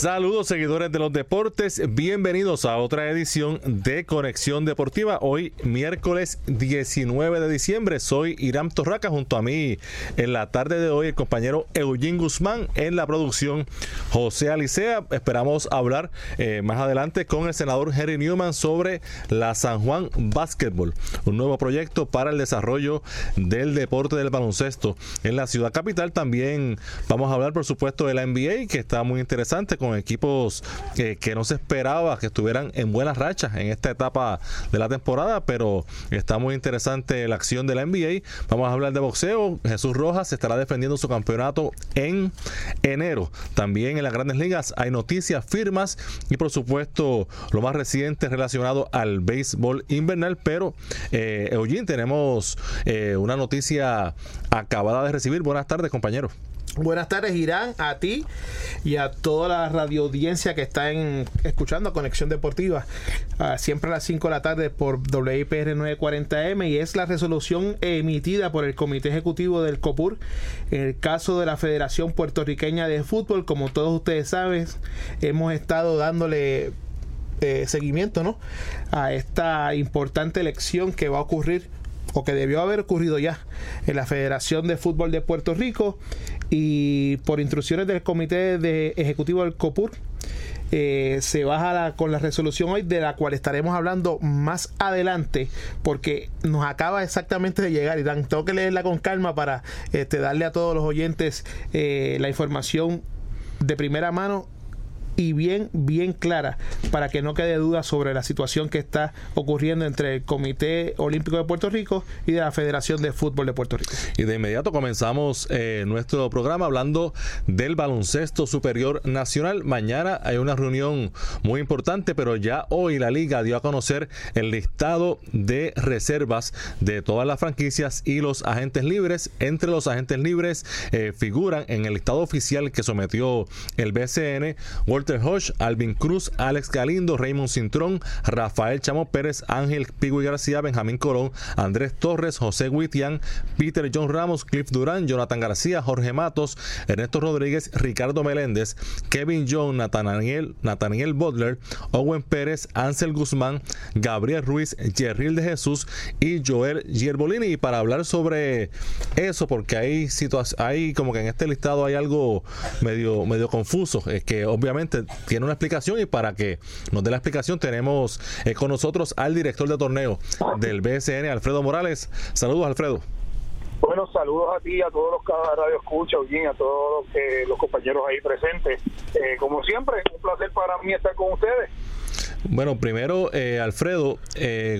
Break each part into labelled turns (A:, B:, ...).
A: Saludos seguidores de los deportes, bienvenidos a otra edición de Conexión Deportiva. Hoy miércoles 19 de diciembre, soy Irán Torraca junto a mí en la tarde de hoy el compañero Eugene Guzmán en la producción José Alicea. Esperamos hablar eh, más adelante con el senador Harry Newman sobre la San Juan Basketball, un nuevo proyecto para el desarrollo del deporte del baloncesto en la ciudad capital. También vamos a hablar por supuesto de la NBA que está muy interesante con equipos que, no se esperaba que estuvieran en buenas rachas en esta etapa de la temporada, pero está muy interesante la acción de la NBA. Vamos a hablar de boxeo. Jesús Rojas estará defendiendo su campeonato en enero. También en las grandes ligas hay noticias, firmas y por supuesto lo más reciente relacionado al béisbol invernal. Pero, eh, tenemos eh, una noticia acabada de recibir. Buenas tardes, compañero.
B: Buenas tardes, Irán, a ti y a toda la radio audiencia que está escuchando Conexión Deportiva, siempre a las 5 de la tarde por WIPR 940M y es la resolución emitida por el Comité Ejecutivo del COPUR en el caso de la Federación Puertorriqueña de Fútbol. Como todos ustedes saben, hemos estado dándole eh, seguimiento ¿no? a esta importante elección que va a ocurrir o que debió haber ocurrido ya en la Federación de Fútbol de Puerto Rico y por instrucciones del Comité de Ejecutivo del COPUR eh, se baja con la resolución hoy de la cual estaremos hablando más adelante porque nos acaba exactamente de llegar y tengo que leerla con calma para este, darle a todos los oyentes eh, la información de primera mano y bien, bien clara para que no quede duda sobre la situación que está ocurriendo entre el Comité Olímpico de Puerto Rico y de la Federación de Fútbol de Puerto Rico.
A: Y de inmediato comenzamos eh, nuestro programa hablando del baloncesto superior nacional. Mañana hay una reunión muy importante, pero ya hoy la liga dio a conocer el listado de reservas de todas las franquicias y los agentes libres. Entre los agentes libres eh, figuran en el listado oficial que sometió el BCN Walter Hodge, Alvin Cruz, Alex Galindo, Raymond Cintrón, Rafael Chamo Pérez, Ángel Pigui García, Benjamín Colón, Andrés Torres, José Huitian, Peter John Ramos, Cliff Durán, Jonathan García, Jorge Matos, Ernesto Rodríguez, Ricardo Meléndez, Kevin John, Nathaniel, Nathaniel Butler, Owen Pérez, Ansel Guzmán, Gabriel Ruiz, Jerril de Jesús y Joel Gierbolini. Y para hablar sobre eso, porque hay hay como que en este listado hay algo medio, medio confuso, es que obviamente tiene una explicación y para que nos dé la explicación tenemos eh, con nosotros al director de torneo del BSN, Alfredo Morales. Saludos, Alfredo.
C: Bueno, saludos a ti, a todos los que radio escucha, bien, a todos eh, los compañeros ahí presentes. Eh, como siempre, un placer para mí estar con ustedes.
A: Bueno, primero, Alfredo,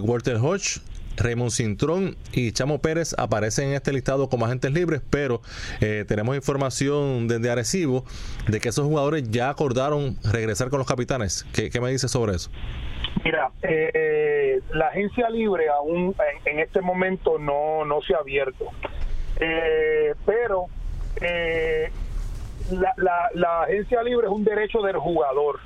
A: Walter Hodge Raymond Cintrón y Chamo Pérez aparecen en este listado como agentes libres, pero eh, tenemos información desde Arecibo de que esos jugadores ya acordaron regresar con los capitanes. ¿Qué, me dice sobre eso?
C: Mira, eh, la agencia libre aún en, este momento no, no se ha abierto, eh, pero la, la agencia libre es un derecho del jugador.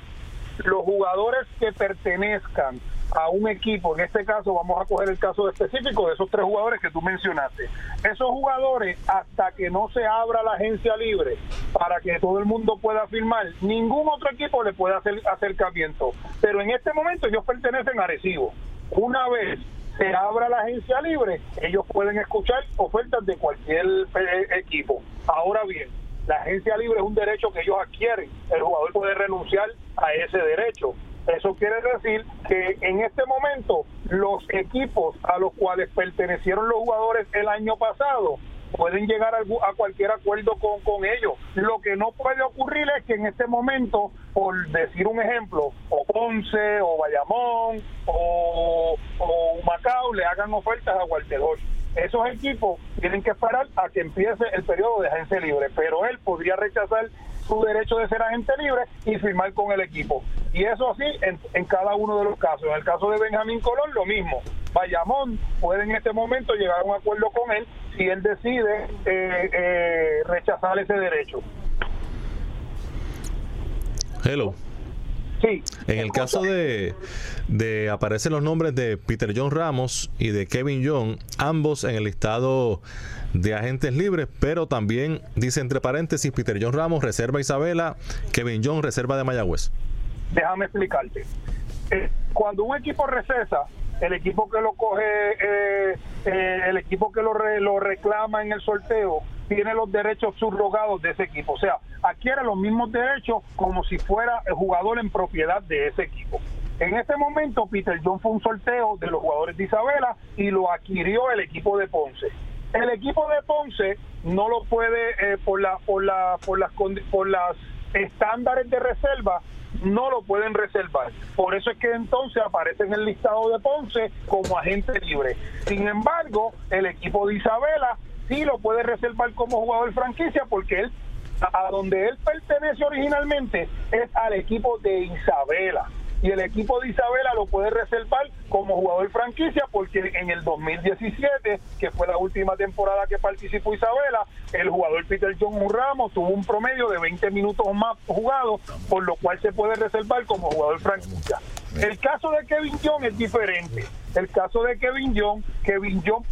C: Los jugadores que pertenezcan a un equipo, en este caso vamos a coger el caso específico de esos tres jugadores que tú mencionaste. Esos jugadores, hasta que no se abra la agencia libre para que todo el mundo pueda firmar, ningún otro equipo le puede hacer acercamiento. Pero en este momento ellos pertenecen a Recibo. Una vez se abra la agencia libre, ellos pueden escuchar ofertas de cualquier eh, equipo. Ahora bien, la agencia libre es un derecho que ellos adquieren. El jugador puede renunciar a ese derecho. Eso quiere decir que en este momento los equipos a los cuales pertenecieron los jugadores el año pasado pueden llegar a, cualquier acuerdo con, con ellos. Lo que no puede ocurrir es que en este momento, por decir un ejemplo, o Ponce, o Bayamón, o, Macao le hagan ofertas a Walter Esos equipos tienen que esperar a que empiece el periodo de agencia libre, pero él podría rechazar su derecho de ser agente libre y firmar con el equipo.
D: Y eso así en, en cada uno de los casos. En el caso de Benjamín Colón, lo mismo. Bayamón puede en este momento llegar a un acuerdo con él si él decide eh, eh, rechazar ese derecho.
A: Hello.
D: Sí.
A: En el caso de, de aparecen los nombres de Peter John Ramos y de Kevin John, ambos en el listado de agentes libres, pero también dice entre paréntesis Peter John Ramos reserva Isabela, Kevin John reserva de Mayagüez.
D: Déjame explicarte. Eh, cuando un equipo recesa, el equipo que lo coge, eh, eh, el equipo que lo, re- lo reclama en el sorteo, tiene los derechos subrogados de ese equipo. O sea, adquiere los mismos derechos como si fuera el jugador en propiedad de ese equipo. En este momento, Peter John fue un sorteo de los jugadores de Isabela y lo adquirió el equipo de Ponce. El equipo de Ponce no lo puede, eh, por, la, por, la, por, las, por las estándares de reserva, no lo pueden reservar. Por eso es que entonces aparece en el listado de Ponce como agente libre. Sin embargo, el equipo de Isabela sí lo puede reservar como jugador franquicia porque él, a donde él pertenece originalmente es al equipo de Isabela. Y el equipo de Isabela lo puede reservar como jugador franquicia porque en el 2017, que fue la última temporada que participó Isabela, el jugador Peter John Ramos tuvo un promedio de 20 minutos más jugados, por lo cual se puede reservar como jugador franquicia. El caso de Kevin John es diferente. El caso de Kevin John, Kevin John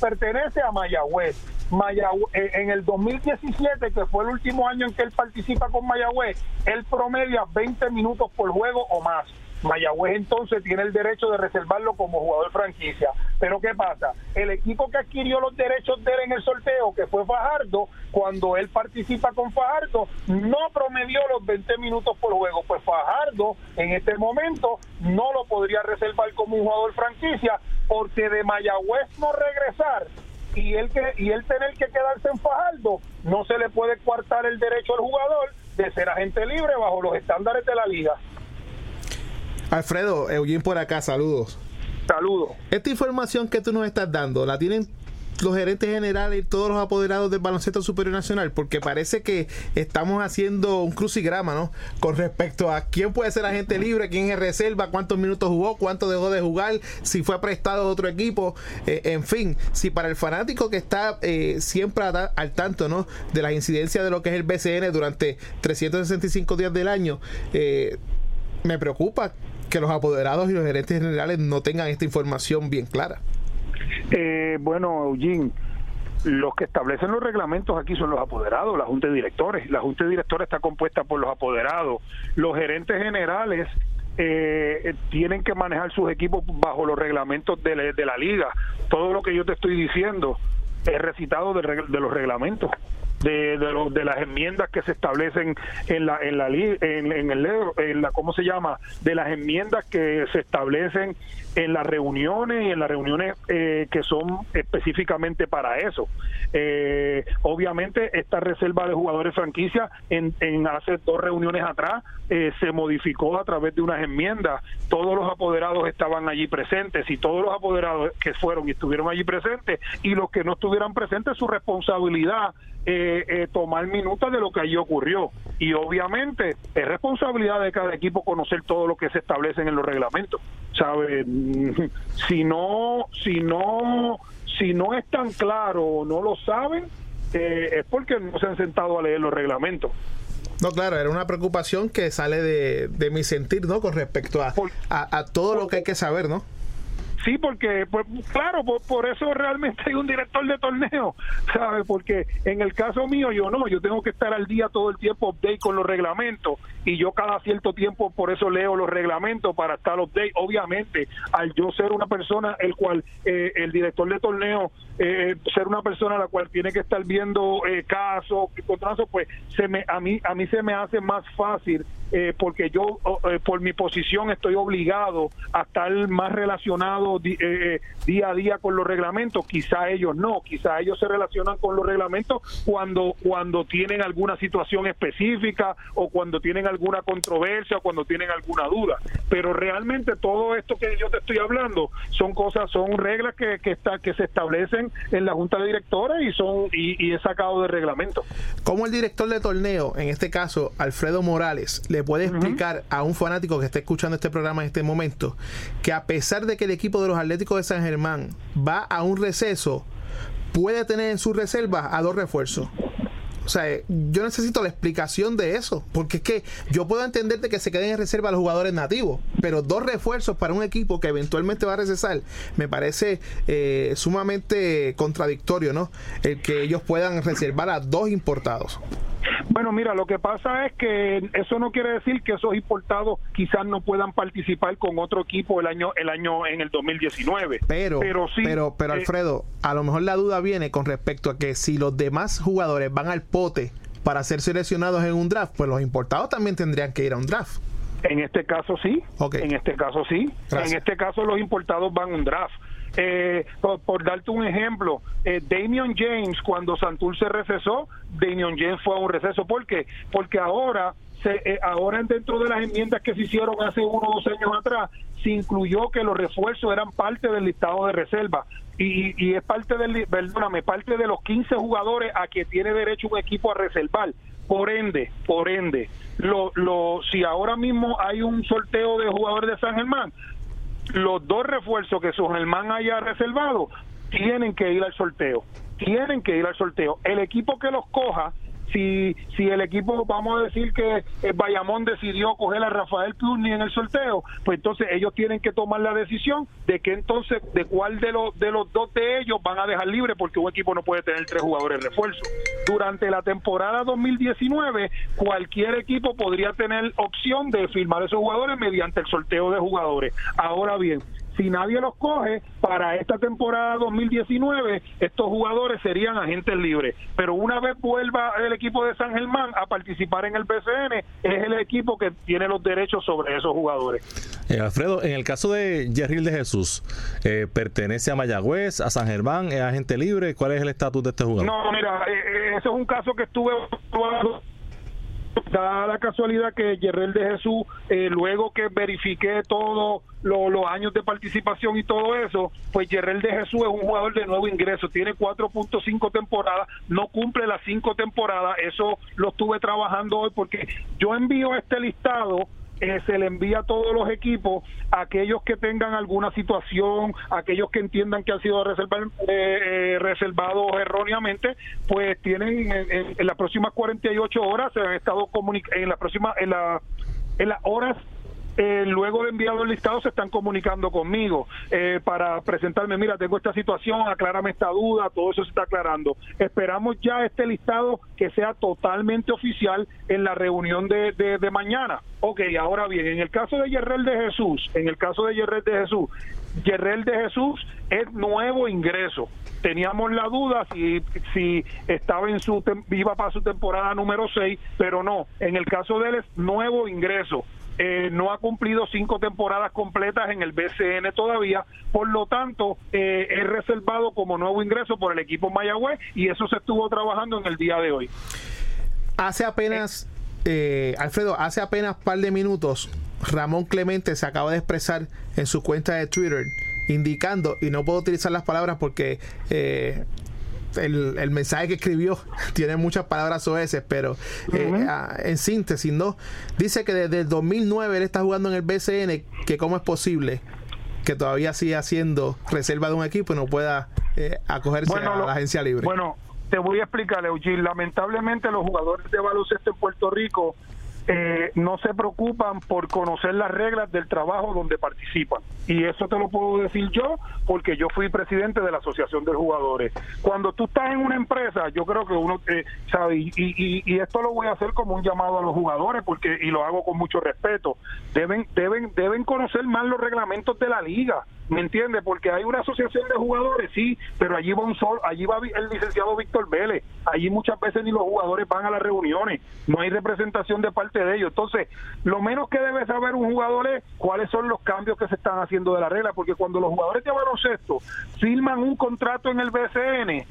D: pertenece a Mayagüez. Mayagüe- eh, en el 2017, que fue el último año en que él participa con Mayagüez, él promedia 20 minutos por juego o más. Mayagüez entonces tiene el derecho de reservarlo como jugador franquicia. Pero ¿qué pasa? El equipo que adquirió los derechos de él en el sorteo, que fue Fajardo, cuando él participa con Fajardo, no promedió los 20 minutos por juego. Pues Fajardo en este momento no lo podría reservar como un jugador franquicia, porque de Mayagüez no regresar y él que y él tener que quedarse en Fajardo, no se le puede coartar el derecho al jugador de ser agente libre bajo los estándares de la liga.
B: Alfredo, Eugene por acá, saludos.
D: Saludos.
B: Esta información que tú nos estás dando, ¿la tienen los gerentes generales y todos los apoderados del baloncesto superior nacional? Porque parece que estamos haciendo un crucigrama, ¿no? Con respecto a quién puede ser agente libre, quién es reserva, cuántos minutos jugó, cuánto dejó de jugar, si fue prestado a otro equipo, eh, en fin, si para el fanático que está eh, siempre al tanto, ¿no? De las incidencias de lo que es el BCN durante 365 días del año, eh, me preocupa que los apoderados y los gerentes generales no tengan esta información bien clara.
C: Eh, bueno, Eugene, los que establecen los reglamentos aquí son los apoderados, la junta de directores. La junta de directores está compuesta por los apoderados. Los gerentes generales eh, tienen que manejar sus equipos bajo los reglamentos de la, liga. Todo lo que yo te estoy diciendo es recitado de, de los reglamentos. De, de, las enmiendas que se establecen en la en la en, el la cómo se llama de las enmiendas que se establecen en las reuniones y en las reuniones eh, que son específicamente para eso. Eh, obviamente esta reserva de jugadores franquicia en, en hace dos reuniones atrás eh, se modificó a través de unas enmiendas. Todos los apoderados estaban allí presentes y todos los apoderados que fueron y estuvieron allí presentes y los que no estuvieran presentes su responsabilidad eh, eh, tomar minutas de lo que allí ocurrió. Y obviamente es responsabilidad de cada equipo conocer todo lo que se establece en los reglamentos. ¿Sabe? Mm, Si no, si no, si no es tan claro o no lo saben, eh, es porque no se han sentado a leer los reglamentos.
B: No, claro, era una preocupación que sale de, de mi sentir, ¿no? Con respecto a, a, a todo lo que hay que saber, ¿no?
C: Sí, porque, pues, claro, por, por eso realmente hay un director de torneo, ¿sabes? Porque en el caso mío, yo no, yo tengo que estar al día todo el tiempo update con los reglamentos y yo cada cierto tiempo por eso leo los reglamentos para estar update. Obviamente, al yo ser una persona, el cual, eh, el director de torneo, eh, ser una persona a la cual tiene que estar viendo eh, casos, contratos, pues se me, a, mí, a mí se me hace más fácil eh, porque yo eh, por mi posición estoy obligado a estar más relacionado di- eh, día a día con los reglamentos quizá ellos no quizá ellos se relacionan con los reglamentos cuando cuando tienen alguna situación específica o cuando tienen alguna controversia o cuando tienen alguna duda. Pero realmente todo esto que yo te estoy hablando son cosas, son reglas que, que, está, que se establecen en la Junta de Directores y son y, y es sacado de reglamento.
B: ¿Cómo el director de torneo, en este caso Alfredo Morales, le puede explicar a un fanático que esté escuchando este programa en este momento que a pesar de que el equipo de los Atléticos de San Germán va a un receso, puede tener en su reserva a dos refuerzos? O sea, yo necesito la explicación de eso, porque es que yo puedo entender de que se queden en reserva los jugadores nativos, pero dos refuerzos para un equipo que eventualmente va a recesar, me parece eh, sumamente contradictorio, ¿no? El que ellos puedan reservar a dos importados.
C: Bueno, mira, lo que pasa es que eso no quiere decir que esos importados quizás no puedan participar con otro equipo el año el año en el 2019.
B: Pero pero sí, pero, pero eh, Alfredo, a lo mejor la duda viene con respecto a que si los demás jugadores van al pote para ser seleccionados en un draft, pues los importados también tendrían que ir a un draft.
C: En este caso sí. En este caso sí. En este caso los importados van a un draft. Eh, por, darte un ejemplo, eh, Damian James, cuando Santur se recesó, Damian James fue a un receso. ¿Por qué? Porque ahora se, eh, ahora dentro de las enmiendas que se hicieron hace uno o dos años atrás, se incluyó que los refuerzos eran parte del listado de reserva. Y, y es parte del, perdóname, parte de los 15 jugadores a que tiene derecho un equipo a reservar. Por ende, por ende, lo, lo, si ahora mismo hay un sorteo de jugadores de San Germán, los dos refuerzos que su Germán haya reservado tienen que ir al sorteo. Tienen que ir al sorteo. El equipo que los coja si, si el equipo, vamos a decir que el Bayamón decidió coger a Rafael Cluny en el sorteo, pues entonces ellos tienen que tomar la decisión de que entonces, de cuál de los, de los dos de ellos van a dejar libre, porque un equipo no puede tener tres jugadores refuerzo. Durante la temporada 2019, cualquier equipo podría tener opción de firmar esos jugadores mediante el sorteo de jugadores. Ahora bien, si nadie los coge, para esta temporada 2019, estos jugadores serían agentes libres. Pero una vez vuelva el equipo de San Germán a participar en el BCN, es el equipo que tiene los derechos sobre esos jugadores.
A: Eh, Alfredo, en el caso de Jerril de Jesús, eh, ¿pertenece a Mayagüez, a San Germán, es agente libre? ¿Cuál es el estatus de este jugador?
C: No, mira, eh, eso es un caso que estuve da la casualidad que Yerrel de Jesús, eh, luego que verifiqué todos los años de participación y todo eso, pues Yerrel de Jesús es un jugador de nuevo ingreso, tiene 4.5 temporadas, no cumple las 5 temporadas, eso lo estuve trabajando hoy porque yo envío este listado eh, se le envía a todos los equipos, aquellos que tengan alguna situación, aquellos que entiendan que han sido eh, eh, reservados erróneamente, pues tienen en, las próximas 48 horas, se han estado en la próxima, en, la, en las horas eh, luego de enviado el listado se están comunicando conmigo eh, para presentarme, mira, tengo esta situación, aclárame esta duda, todo eso se está aclarando. Esperamos ya este listado que sea totalmente oficial en la reunión de, de, mañana. Ok, ahora bien, en el caso de Yerrel de Jesús, en el caso de Yerrel de Jesús, Yerrel de Jesús es nuevo ingreso. Teníamos la duda si, si estaba en su iba para su temporada número 6, pero no, en el caso de él es nuevo ingreso eh, no ha cumplido cinco temporadas completas en el BCN todavía, por lo tanto eh, es reservado como nuevo ingreso por el equipo Mayagüez y eso se estuvo trabajando en el día de hoy.
B: Hace apenas, eh, Alfredo, hace apenas par de minutos, Ramón Clemente se acaba de expresar en su cuenta de Twitter indicando, y no puedo utilizar las palabras porque eh, el, mensaje que escribió tiene muchas palabras oeces, pero eh, ah, en síntesis, ¿no? Dice que desde el 2009 él está jugando en el BCN, que cómo es posible que todavía siga siendo reserva de un equipo y no pueda eh, acogerse a la agencia libre.
C: Bueno, te voy a explicar, Eugene. Lamentablemente los jugadores de baloncesto en Puerto Rico eh, no se preocupan por conocer las reglas del trabajo donde participan. Y eso te lo puedo decir yo porque yo fui presidente de la Asociación de Jugadores. Cuando tú estás en una empresa, yo creo que uno eh, sabe, y, y, esto lo voy a hacer como un llamado a los jugadores porque y lo hago con mucho respeto, deben, deben, deben conocer más los reglamentos de la liga ¿Me entiende? Porque hay una asociación de jugadores, sí, pero allí va un sol, allí va el licenciado Víctor Vélez. Allí muchas veces ni los jugadores van a las reuniones, no hay representación de parte de ellos. Entonces, lo menos que debe saber un jugador es cuáles son los cambios que se están haciendo de la regla, porque cuando los jugadores de baloncesto firman un contrato en el BCN,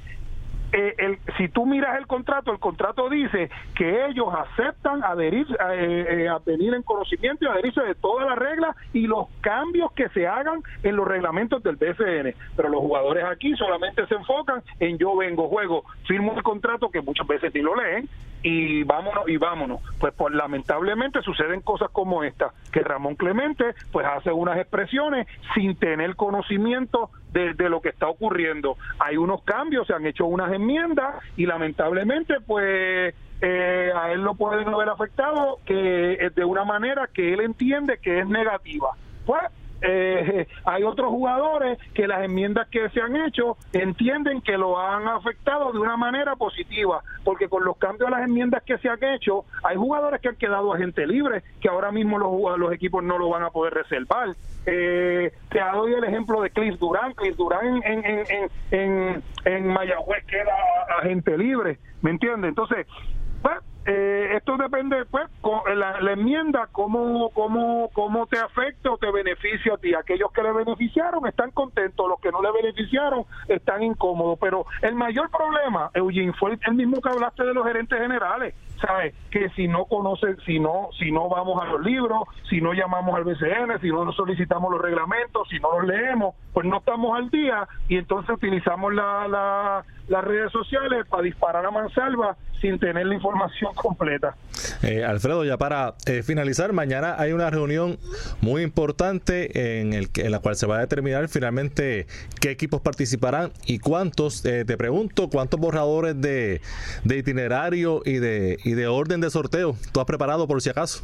C: eh, el, si tú miras el contrato, el contrato dice que ellos aceptan adherir, eh, eh, a venir en conocimiento y adherirse de todas las reglas y los cambios que se hagan en los reglamentos del BCN. Pero los jugadores aquí solamente se enfocan en yo vengo, juego, firmo el contrato que muchas veces ni lo leen y vámonos y vámonos. Pues, pues lamentablemente suceden cosas como esta, que Ramón Clemente pues hace unas expresiones sin tener conocimiento de, lo que está ocurriendo. Hay unos cambios, se han hecho unas enmiendas y lamentablemente pues eh, a él lo pueden haber afectado que de una manera que él entiende que es negativa. Pues eh, hay otros jugadores que las enmiendas que se han hecho entienden que lo han afectado de una manera positiva, porque con los cambios a las enmiendas que se han hecho, hay jugadores que han quedado a gente libre, que ahora mismo los, los equipos no lo van a poder reservar. Eh, te doy el ejemplo de Cliff Durán. Cliff Durán en, en, en, en, en Mayagüez queda a gente libre, ¿me entiendes? Entonces, pues, eh, esto depende, pues, con la, la, enmienda, cómo, cómo, cómo te afecta o te beneficia a ti. Aquellos que le beneficiaron están contentos, los que no le beneficiaron están incómodos. Pero el mayor problema, Eugene, fue el mismo que hablaste de los gerentes generales. ¿Sabes? Que si no conocen, si no, si no vamos a los libros, si no llamamos al BCN, si no solicitamos los reglamentos, si no los leemos, pues no estamos al día y entonces utilizamos la, la, las redes sociales para disparar a mansalva sin tener la información completa.
A: Eh, Alfredo, ya para eh, finalizar, mañana hay una reunión muy importante en, el, en la cual se va a determinar finalmente qué equipos participarán y cuántos. Eh, te pregunto, ¿cuántos borradores de, de itinerario y de, de orden de sorteo tú has preparado por si acaso?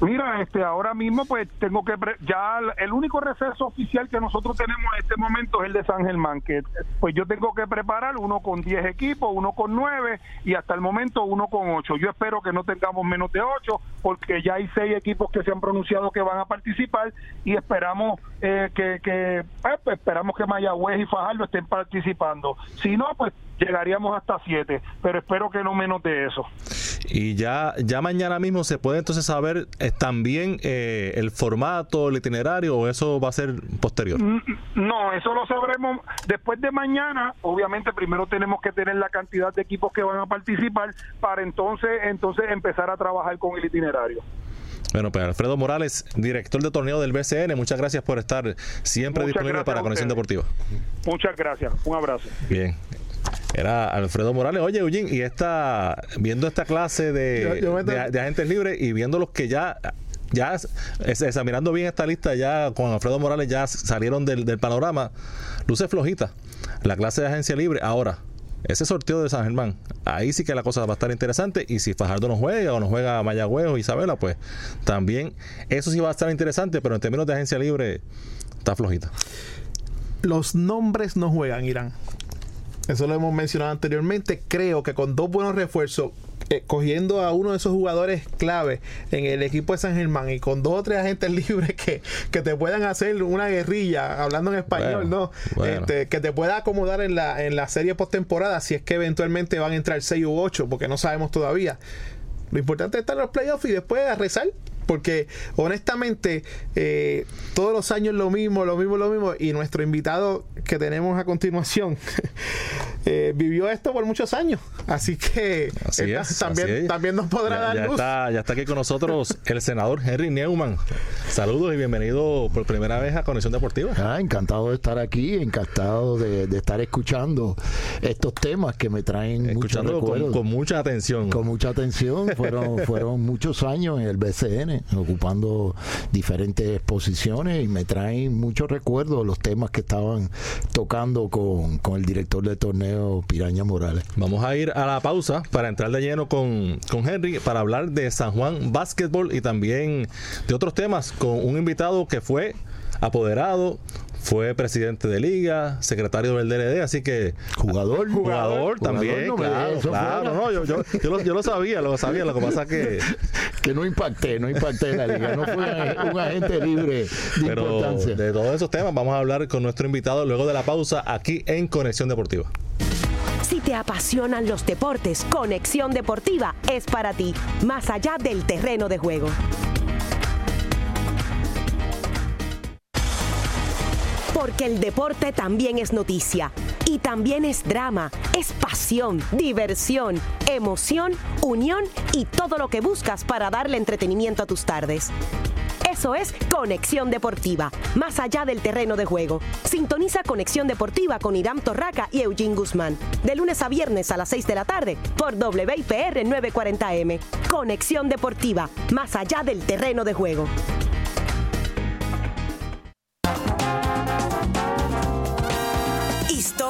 C: Mira, este, ahora mismo pues tengo que ya el único receso oficial que nosotros tenemos en este momento es el de San Germán, que pues yo tengo que preparar uno con 10 equipos, uno con 9 y hasta el momento uno con 8. Yo espero que no tengamos menos de 8 porque ya hay 6 equipos que se han pronunciado que van a participar y esperamos eh, que, que pues, esperamos que Mayagüez y Fajardo estén participando. Si no, pues llegaríamos hasta 7, pero espero que no menos de eso.
A: Y ya, ya mañana mismo se puede entonces saber eh, también eh, el formato, el itinerario, o eso va a ser posterior.
C: No, eso lo sabremos después de mañana. Obviamente, primero tenemos que tener la cantidad de equipos que van a participar para entonces, entonces empezar a trabajar con el itinerario.
A: Bueno, pues Alfredo Morales, director de torneo del BCN, muchas gracias por estar siempre
C: Muchas
A: disponible para Conexión. Deportiva.
C: Muchas gracias. Un abrazo.
A: Bien. Era Alfredo Morales. Oye, Eugene, y esta, viendo esta clase de,
B: Yo- yo me
A: de, de agentes libres y viendo los que ya, ya examinando bien esta lista, ya con Alfredo Morales ya salieron del, del panorama, luce flojita. La clase de agencia libre. Ahora, ese sorteo de San Germán, ahí sí que la cosa va a estar interesante. Y si Fajardo no juega o no juega Mayagüez o Isabela, pues también eso sí va a estar interesante, pero en términos de agencia libre, está flojita.
B: Los nombres no juegan, Irán. Eso lo hemos mencionado anteriormente. Creo que con dos buenos refuerzos, eh, cogiendo a uno de esos jugadores clave en el equipo de San Germán y con dos o tres agentes libres que, que te puedan hacer una guerrilla, hablando en español,
A: Bueno,
B: ¿no?
A: bueno.
B: Este, que te pueda acomodar en la, en la serie postemporada si es que eventualmente van a entrar 6 u 8, porque no sabemos todavía. Lo importante es estar en los playoffs y después a rezar. Porque honestamente, eh, todos los años lo mismo, lo mismo, lo mismo. Y nuestro invitado que tenemos a continuación eh, vivió esto por muchos años. Así que
A: Así
B: él
A: es,
B: también,
A: así es.
B: también nos podrá
A: ya,
B: dar
A: ya
B: luz.
A: está, ya está aquí con nosotros el senador Henry Neumann. Saludos y bienvenido por primera vez a Conexión Deportiva.
E: Ah, encantado de estar aquí, encantado de, de estar escuchando estos temas que me traen
A: Escuchando con,
E: recuerdos.
A: con mucha atención.
E: Con mucha atención, fueron, fueron muchos años en el BCN, ocupando diferentes posiciones y me traen muchos recuerdos los temas que estaban tocando con, con el director de torneo Piraña Morales.
A: Vamos a ir a la pausa para entrar de lleno con, con Henry para hablar de San Juan Básquetbol y también de otros temas con un invitado que fue apoderado, fue presidente de liga, secretario del DLD, así que
E: Jugador,
A: jugador, también,
E: no
A: claro, no, yo, yo, yo lo, yo lo sabía, lo sabía, lo que pasa es que
E: que no impacté, no impacté en la liga, no fui un ag- un agente libre de
A: Pero
E: importancia.
A: de todos esos temas vamos a hablar con nuestro invitado luego de la pausa aquí en Conexión Deportiva.
F: Si te apasionan los deportes, Conexión Deportiva es para ti, más allá del terreno de juego. Porque el deporte también es noticia. Y también es drama, es pasión, diversión, emoción, unión y todo lo que buscas para darle entretenimiento a tus tardes. Eso es Conexión Deportiva, más allá del terreno de juego. Sintoniza Conexión Deportiva con Irán Torraca y Eugene Guzmán, de lunes a viernes a las 6 de la tarde por WIPR 940M. Conexión Deportiva, más allá del terreno de juego.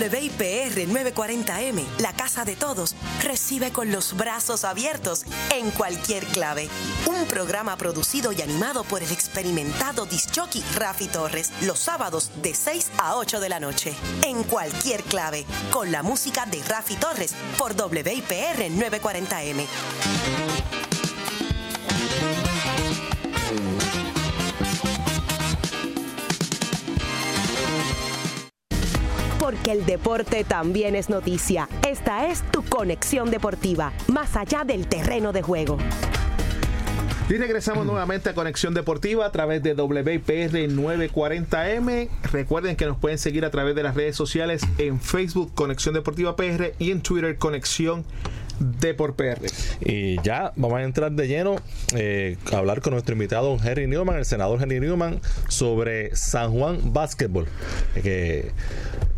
F: WIPR 940M, la casa de todos, recibe con los brazos abiertos en cualquier clave. Un programa producido y animado por el experimentado disjockey Rafi Torres, los sábados de 6 a 8 de la noche. En cualquier clave, con la música de Rafi Torres por WIPR 940M. Porque el deporte también es noticia. Esta es tu conexión deportiva, más allá del terreno de juego.
B: Y regresamos nuevamente a Conexión Deportiva a través de WIPR 940M. Recuerden que nos pueden seguir a través de las redes sociales en Facebook Conexión Deportiva PR y en Twitter Conexión Deport PR.
A: Y ya vamos a entrar de lleno eh, a hablar con nuestro invitado Henry Newman, el senador Henry Newman, sobre San Juan Basketball. Que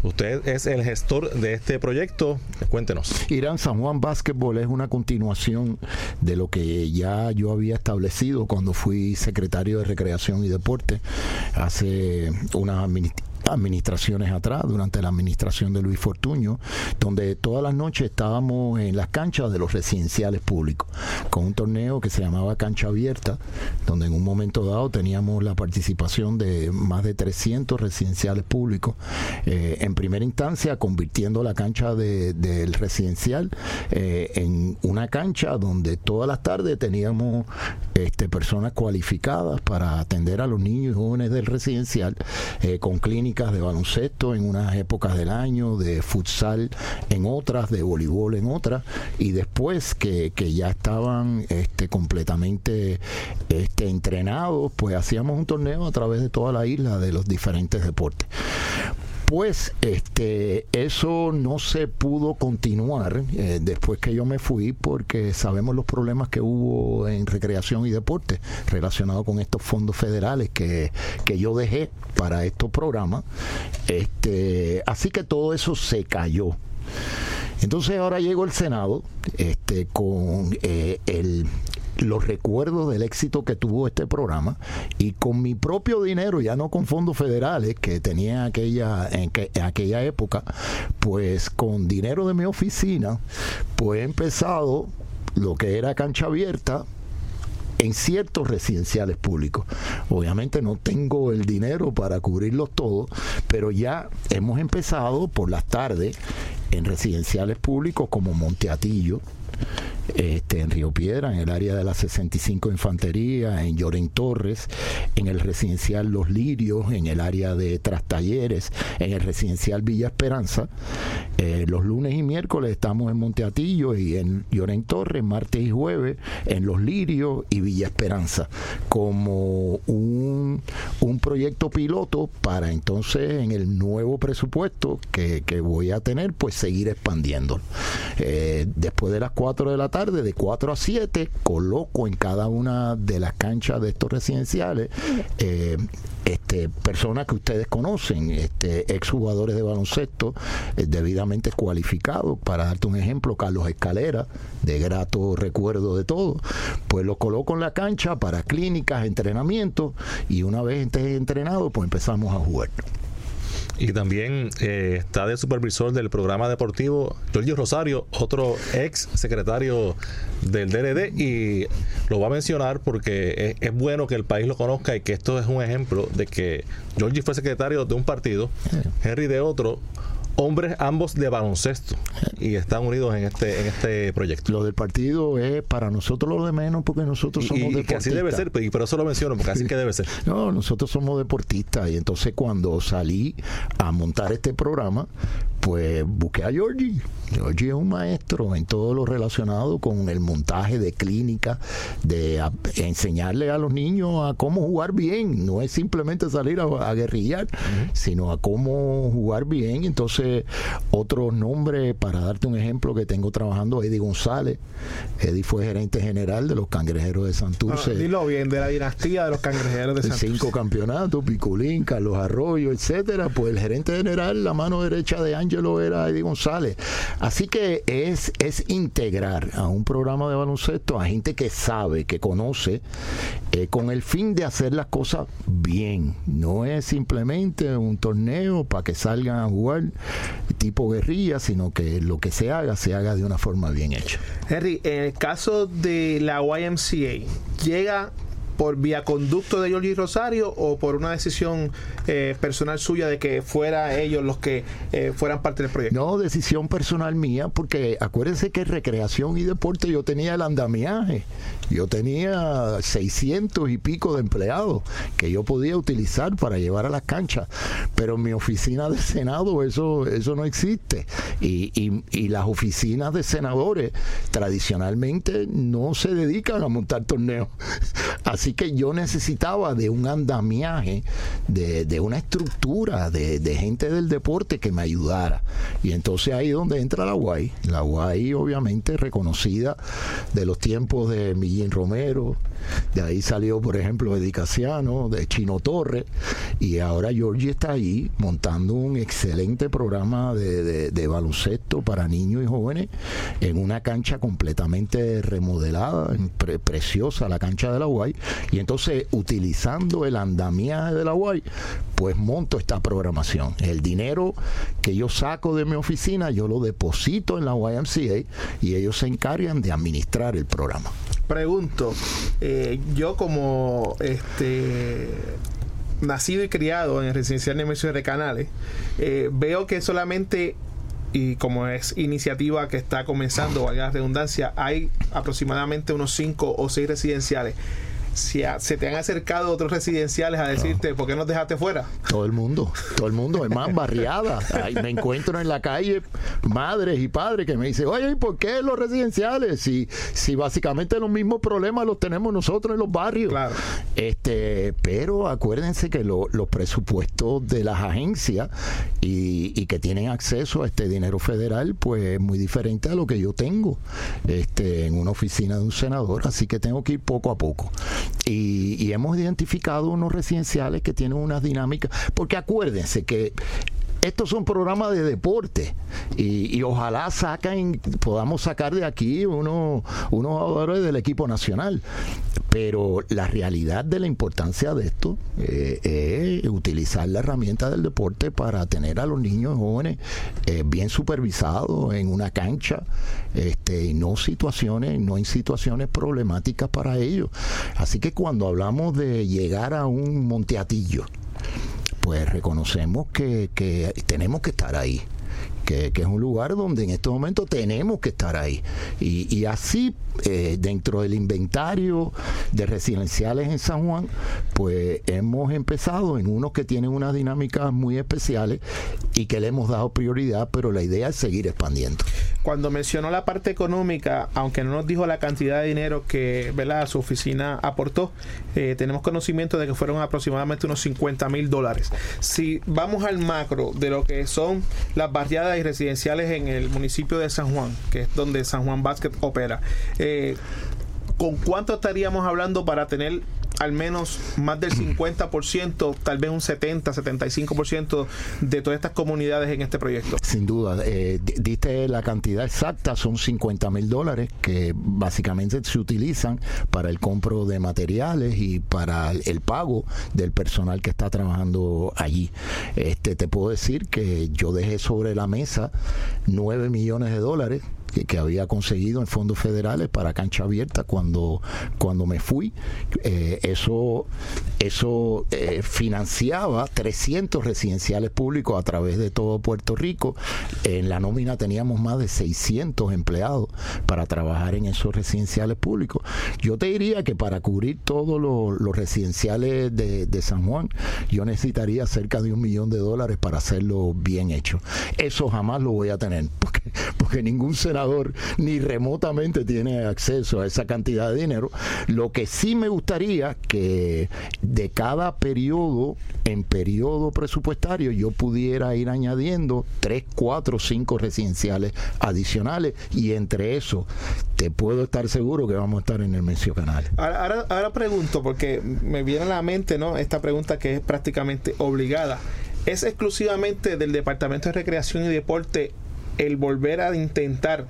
A: usted es el gestor de este proyecto. Cuéntenos.
E: Irán San Juan Basketball es una continuación de lo que ya yo había establecido cuando fui secretario de Recreación y Deporte hace unas administraciones atrás, durante la administración de Luis Fortuño, donde todas las noches estábamos en las canchas de los residenciales públicos, con un torneo que se llamaba Cancha Abierta, donde en un momento dado teníamos la participación de más de 300 residenciales públicos, eh, en primera instancia convirtiendo la cancha de, del residencial eh, en una cancha donde todas las tardes teníamos este, personas cualificadas para atender a los niños y jóvenes del residencial eh, con clínicas de baloncesto en unas épocas del año, de futsal en otras, de voleibol en otras, y después que, que ya estaban este, completamente este, entrenados, pues hacíamos un torneo a través de toda la isla de los diferentes deportes pues este eso no se pudo continuar eh, después que yo me fui porque sabemos los problemas que hubo en recreación y deporte relacionados con estos fondos federales que, que yo dejé para estos programas. Este así que todo eso se cayó. Entonces ahora llegó el Senado este, con eh, el, los recuerdos del éxito que tuvo este programa y con mi propio dinero, ya no con fondos federales que tenía aquella, en, que, en aquella época, pues con dinero de mi oficina, pues he empezado lo que era cancha abierta, en ciertos residenciales públicos. Obviamente no tengo el dinero para cubrirlos todos, pero ya hemos empezado por las tardes en residenciales públicos como Monteatillo, este, en Río Piedra, en el área de la 65 Infantería, en Lloren Torres, en el residencial Los Lirios, en el área de Trastalleres, en el residencial Villa Esperanza. Eh, los lunes y miércoles estamos en Monteatillo y en Lloren Torres, martes y jueves en Los Lirios y Villa Esperanza, como un, proyecto piloto para entonces en el nuevo presupuesto que, voy a tener, pues seguir expandiendo. Eh, después de las 4 de la tarde, de 4 a 7, coloco en cada una de las canchas de estos residenciales eh, este, personas que ustedes conocen, este, exjugadores de baloncesto eh, debidamente cualificados. Para darte un ejemplo, Carlos Escalera, de grato recuerdo de todo, pues lo coloco en la cancha para clínicas, entrenamientos, y una vez esté entrenado, pues empezamos a jugar.
A: Y también eh, está de supervisor del programa deportivo Giorgio Rosario, otro ex secretario del DRD, y lo va a mencionar porque es, es, bueno que el país lo conozca y que esto es un ejemplo de que Giorgio fue secretario de un partido, Henry de otro, hombres ambos de baloncesto y están unidos en este en este proyecto.
E: Lo del partido es para nosotros lo de menos porque nosotros somos
A: y, y
E: deportistas.
A: así debe ser, y por eso lo menciono, porque así que debe ser.
E: No, nosotros somos deportistas y entonces cuando salí a montar este programa, pues busqué a Georgie. Georgie es un maestro en todo lo relacionado con el montaje de clínicas, de a, enseñarle a los niños a cómo jugar bien. No es simplemente salir a, a guerrillar, uh -huh. sino a cómo jugar bien. Entonces, otros nombres, para darte un ejemplo, que tengo trabajando, Eddie González. Eddie fue gerente general de los cangrejeros de Santurce.
B: Ah, dilo bien, de la dinastía de los cangrejeros de Santurce.
E: Cinco campeonatos, Piculín, Carlos Arroyo, etcétera. Pues el gerente general, la mano derecha de Ángelo era Eddie González. Así que es, es integrar a un programa de baloncesto a gente que sabe, que conoce, eh, con el fin de hacer las cosas bien. No es simplemente un torneo para que salgan a jugar tipo guerrilla, sino que lo que se haga, se haga de una forma bien hecha.
B: Henry, en el caso de la YMCA, llega por vía conducto de Jorge Rosario o por una decisión eh, personal suya de que fuera ellos los que eh, fueran parte del proyecto?
E: No, decisión personal mía, porque acuérdense que recreación y deporte yo tenía el andamiaje, yo tenía 600 y pico de empleados que yo podía utilizar para llevar a las canchas, pero en mi oficina de Senado eso, eso no existe. Y, y, las oficinas de senadores tradicionalmente no se dedican a montar torneos. Así que yo necesitaba de un andamiaje, de, de una estructura, de, de, gente del deporte que me ayudara. Y entonces ahí es donde entra la UAI. La UAI obviamente reconocida de los tiempos de Millín Romero, de ahí salió por ejemplo Edicaciano, de Chino Torres, y ahora Georgie está ahí montando un excelente programa de, de, baloncesto para niños y jóvenes en una cancha completamente remodelada, pre preciosa, la cancha de la UAI y entonces, utilizando el andamiaje de la UAI, pues monto esta programación. El dinero que yo saco de mi oficina, yo lo deposito en la YMCA y ellos se encargan de administrar el programa.
B: Pregunto, eh, yo como este nacido y criado en el residencial Nemesio de Canales, eh, veo que solamente y como es iniciativa que está comenzando, valga la redundancia, hay aproximadamente unos 5 o 6 residenciales. Si a, se te han acercado otros residenciales a decirte, no. ¿por qué nos dejaste fuera?
E: Todo el mundo, todo el mundo, es más barriada. Ahí me encuentro en la calle madres y padres que me dicen, oye, ¿y por qué los residenciales? Si, si básicamente los mismos problemas los tenemos nosotros en los barrios.
B: Claro.
E: Este, pero acuérdense que lo, los presupuestos de las agencias y, y, que tienen acceso a este dinero federal, pues es muy diferente a lo que yo tengo este, en una oficina de un senador. Así que tengo que ir poco a poco. Y, y, hemos identificado unos residenciales que tienen unas dinámicas, porque acuérdense que estos son programas de deporte y, y, ojalá saquen, podamos sacar de aquí unos, unos jugadores del equipo nacional. Pero la realidad de la importancia de esto eh, es utilizar la herramienta del deporte para tener a los niños jóvenes eh, bien supervisados en una cancha este, y no situaciones, no en situaciones problemáticas para ellos. Así que cuando hablamos de llegar a un monteatillo, pues reconocemos que, que tenemos que estar ahí. Que, que, es un lugar donde en estos momentos tenemos que estar ahí. Y, y así, eh, dentro del inventario de residenciales en San Juan, pues hemos empezado en unos que tienen unas dinámicas muy especiales y que le hemos dado prioridad, pero la idea es seguir expandiendo.
B: cuando mencionó la parte económica, aunque no nos dijo la cantidad de dinero que ¿verdad? su oficina aportó, eh, tenemos conocimiento de que fueron aproximadamente unos 50 mil dólares. Si vamos al macro de lo que son las barriadas y residenciales en el municipio de San Juan, que es donde San Juan Basket opera, eh, ¿con cuánto estaríamos hablando para tener al menos más del 50%, tal vez un 70, 75% de todas estas comunidades en este proyecto.
E: Sin duda, eh, diste la cantidad exacta, son 50 mil dólares que básicamente se utilizan para el compro de materiales y para el pago del personal que está trabajando allí. Este, te puedo decir que yo dejé sobre la mesa 9 millones de dólares que, había conseguido en fondos federales para cancha abierta cuando, cuando me fui. Eh, eso eso eh, financiaba 300 residenciales públicos a través de todo Puerto Rico. En la nómina teníamos más de 600 empleados para trabajar en esos residenciales públicos. Yo te diría que para cubrir todos los, residenciales de, de San Juan, yo necesitaría cerca de un millón de dólares para hacerlo bien hecho. Eso jamás lo voy a tener, porque, porque ningún senador ni remotamente tiene acceso a esa cantidad de dinero. Lo que sí me gustaría que de cada periodo en periodo presupuestario yo pudiera ir añadiendo tres, cuatro, cinco residenciales adicionales y entre eso te puedo estar seguro que vamos a estar en el Mencio Canal.
B: Ahora, ahora pregunto, porque me viene a la mente ¿no? esta pregunta que es prácticamente obligada. ¿Es exclusivamente del Departamento de Recreación y Deporte el volver a intentar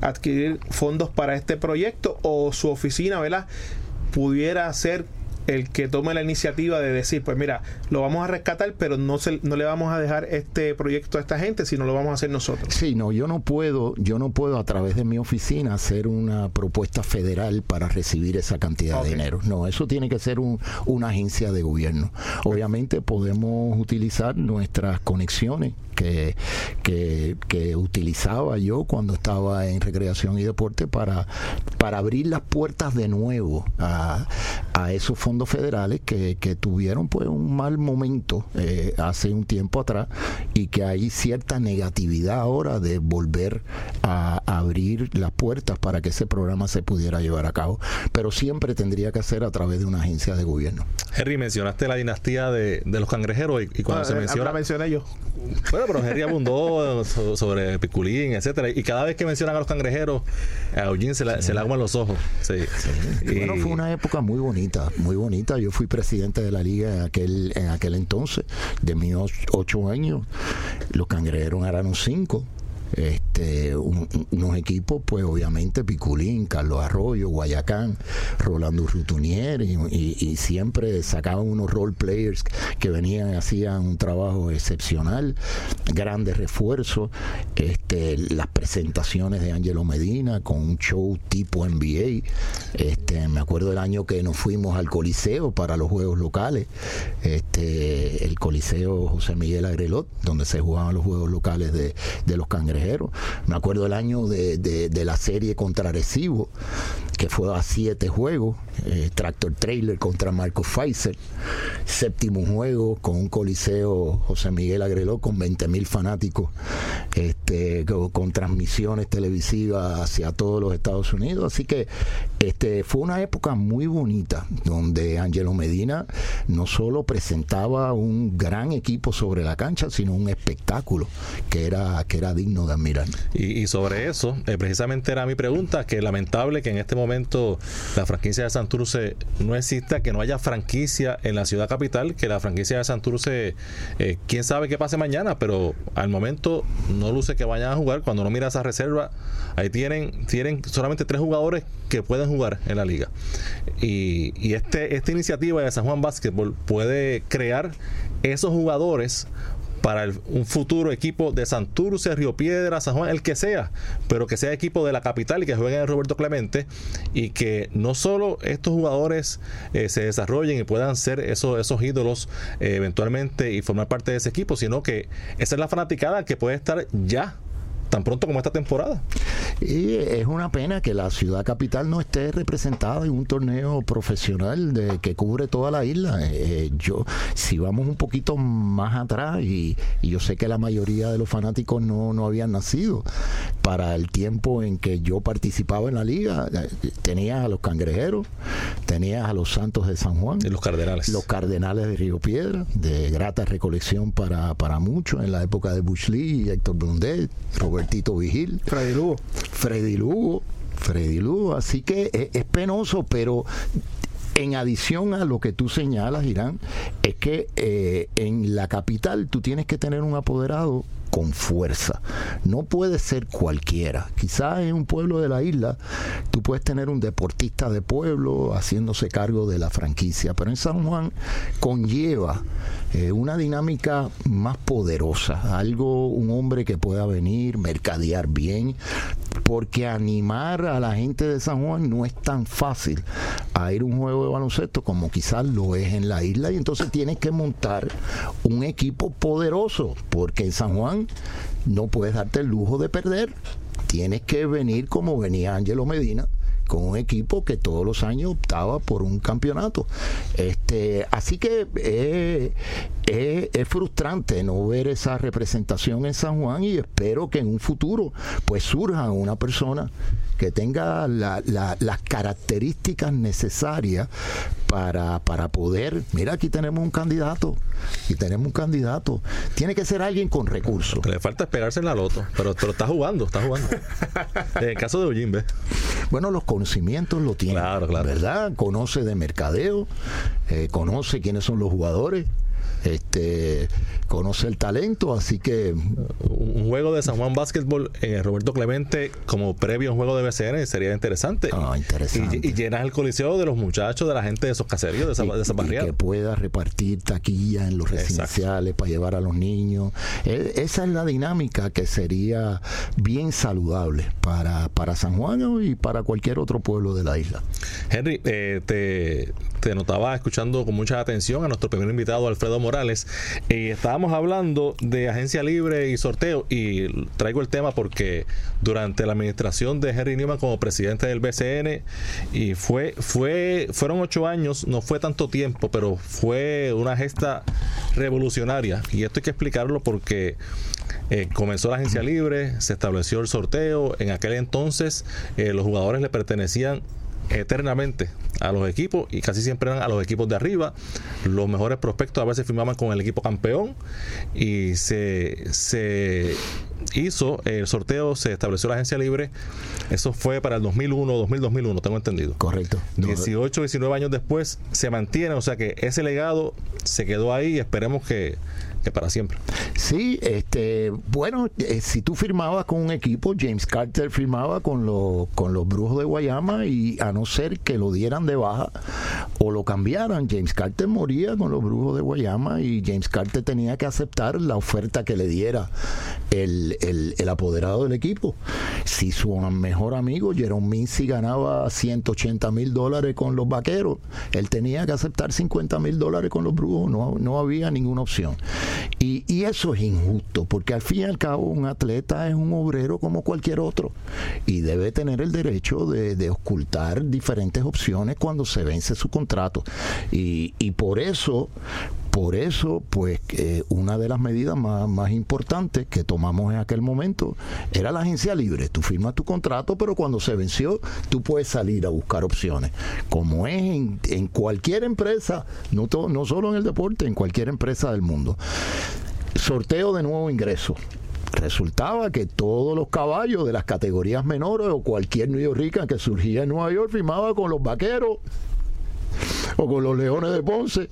B: adquirir fondos para este proyecto o su oficina, ¿verdad? pudiera ser el que tome la iniciativa de decir, pues mira, lo vamos a rescatar, pero no se, no le vamos a dejar este proyecto a esta gente, sino lo vamos a hacer nosotros.
E: Sí, no, yo no puedo, yo no puedo a través de mi oficina hacer una propuesta federal para recibir esa cantidad de dinero. No, eso tiene que ser una agencia de gobierno. Obviamente podemos utilizar nuestras conexiones que, que, utilizaba yo cuando estaba en recreación y deporte para, para abrir las puertas de nuevo a, a esos fondos federales que, tuvieron pues un mal momento eh, hace un tiempo atrás y que hay cierta negatividad ahora de volver a, abrir las puertas para que ese programa se pudiera llevar a cabo. Pero siempre tendría que hacer a través de una agencia de gobierno.
A: Henry, mencionaste la dinastía de, los cangrejeros y, cuando se eh, menciona...
B: La mencioné yo.
A: Bueno, pero Henry abundó sobre Piculín, etcétera Y cada vez que mencionan a los cangrejeros, a Eugene se, la, se le aguan los ojos. Sí.
E: bueno, fue una época muy bonita, muy bonita. Yo fui presidente de la liga en aquel, en aquel entonces, de mis ocho años. Los cangrejeros eran cinco este, unos equipos, pues obviamente Piculín, Carlos Arroyo, Guayacán, Rolando Rutunier, y, siempre sacaban unos role players que venían, hacían un trabajo excepcional, grandes refuerzos, este, las presentaciones de Angelo Medina con un show tipo NBA. Este, me acuerdo el año que nos fuimos al Coliseo para los juegos locales, este, el Coliseo José Miguel Agrelot, donde se jugaban los juegos locales de, de los cangrejeros me acuerdo el año de, la serie contra Recibo, que fue a siete juegos, eh, Tractor Trailer contra Marco Pfizer, séptimo juego con un coliseo José Miguel Agreló con 20 mil fanáticos, este, con, transmisiones televisivas hacia todos los Estados Unidos. Así que este, fue una época muy bonita, donde Angelo Medina no solo presentaba un gran equipo sobre la cancha, sino un espectáculo que era, que era digno de admirar.
A: Y, sobre eso, eh, precisamente era mi pregunta, que lamentable que en este momento la franquicia de Santurce no exista, que no haya franquicia en la ciudad capital, que la franquicia de Santurce, eh, quién sabe qué pase mañana, pero al momento no luce que vayan a jugar. Cuando uno mira esa reserva, ahí tienen, tienen solamente tres jugadores que pueden jugar en la liga. Y, y este, esta iniciativa de San Juan Basketball puede crear esos jugadores para un futuro equipo de Santurce, Río Piedra, San Juan, el que sea, pero que sea equipo de la capital y que jueguen en Roberto Clemente y que no solo estos jugadores eh, se desarrollen y puedan ser esos, esos ídolos eh, eventualmente y formar parte de ese equipo, sino que esa es la fanaticada que puede estar ya tan pronto como esta temporada.
E: Y es una pena que la ciudad capital no esté representada en un torneo profesional de que cubre toda la isla. Eh, yo, si vamos un poquito más atrás, y, y, yo sé que la mayoría de los fanáticos no, no habían nacido, para el tiempo en que yo participaba en la liga, eh, tenías a los cangrejeros, tenías a los Santos de San Juan.
A: Y los Cardenales.
E: Los Cardenales de Río Piedra, de grata recolección para, para muchos en la época de Bush Lee, Héctor Blundet, Robertito Vigil.
B: Freddy Lugo.
E: Freddy Lugo. Freddy Lugo. Así que es, es penoso, pero en adición a lo que tú señalas, Irán, es que eh, en la capital tú tienes que tener un apoderado con fuerza. No puede ser cualquiera. Quizás en un pueblo de la isla tú puedes tener un deportista de pueblo haciéndose cargo de la franquicia, pero en San Juan conlleva eh, una dinámica más poderosa, algo, un hombre que pueda venir, mercadear bien, porque animar a la gente de San Juan no es tan fácil a ir a un juego de baloncesto como quizás lo es en la isla y entonces tienes que montar un equipo poderoso, porque en San Juan no puedes darte el lujo de perder. Tienes que venir como venía Angelo Medina, con un equipo que todos los años optaba por un campeonato. Este, así que eh, eh, es frustrante no ver esa representación en San Juan y espero que en un futuro pues surja una persona que tenga la, la, las características necesarias para, para poder, mira, aquí tenemos un candidato, y tenemos un candidato, tiene que ser alguien con recursos.
A: Le falta esperarse en la loto, pero, pero está jugando, está jugando. en el caso de Eugene,
E: Bueno, los conocimientos lo tiene,
A: claro, claro.
E: ¿verdad? Conoce de mercadeo, eh, conoce quiénes son los jugadores, este conoce el talento, así que
A: un juego de San Juan Básquetbol en el Roberto Clemente como previo a un juego de BCN sería interesante.
E: Ah, interesante.
A: Y, y llenas el coliseo de los muchachos, de la gente de esos caseríos, de esa,
E: y,
A: de esa barriada.
E: que pueda repartir taquillas en los residenciales Exacto. para llevar a los niños. E esa es la dinámica que sería bien saludable para, para San Juan y para cualquier otro pueblo de la isla.
A: Henry, eh, te, te notaba escuchando con mucha atención a nuestro primer invitado, Alfredo Morales, y estábamos hablando de agencia libre y sorteo, y traigo el tema porque durante la administración de Henry Newman como presidente del BCN, y fue, fue, fueron ocho años, no fue tanto tiempo, pero fue una gesta revolucionaria, y esto hay que explicarlo porque eh, comenzó la agencia libre, se estableció el sorteo, en aquel entonces eh, los jugadores le pertenecían eternamente a los equipos y casi siempre eran a los equipos de arriba. Los mejores prospectos a veces firmaban con el equipo campeón y se, se hizo el sorteo, se estableció la agencia libre. Eso fue para el 2001, 2000, 2001, tengo entendido.
E: Correcto.
A: 18, 19 años después se mantiene, o sea que ese legado se quedó ahí y esperemos que para siempre.
E: Sí, este, bueno, eh, si tú firmabas con un equipo, James Carter firmaba con los con los Brujos de Guayama y a no ser que lo dieran de baja o lo cambiaran, James Carter moría con los Brujos de Guayama y James Carter tenía que aceptar la oferta que le diera el, el, el apoderado del equipo. Si su mejor amigo Jerome Mincy ganaba 180 mil dólares con los vaqueros, él tenía que aceptar 50 mil dólares con los Brujos, no, no había ninguna opción. Y, y, eso es injusto, porque al fin y al cabo un atleta es un obrero como cualquier otro y debe tener el derecho de, de ocultar diferentes opciones cuando se vence su contrato. Y, y por eso por eso, pues, una de las medidas más, importantes que tomamos en aquel momento era la agencia libre. Tú firmas tu contrato, pero cuando se venció, tú puedes salir a buscar opciones. Como es en, cualquier empresa, no, solo en el deporte, en cualquier empresa del mundo. Sorteo de nuevo ingreso resultaba que todos los caballos de las categorías menores o cualquier New York que surgía en Nueva York firmaba con los vaqueros o con los Leones de Ponce.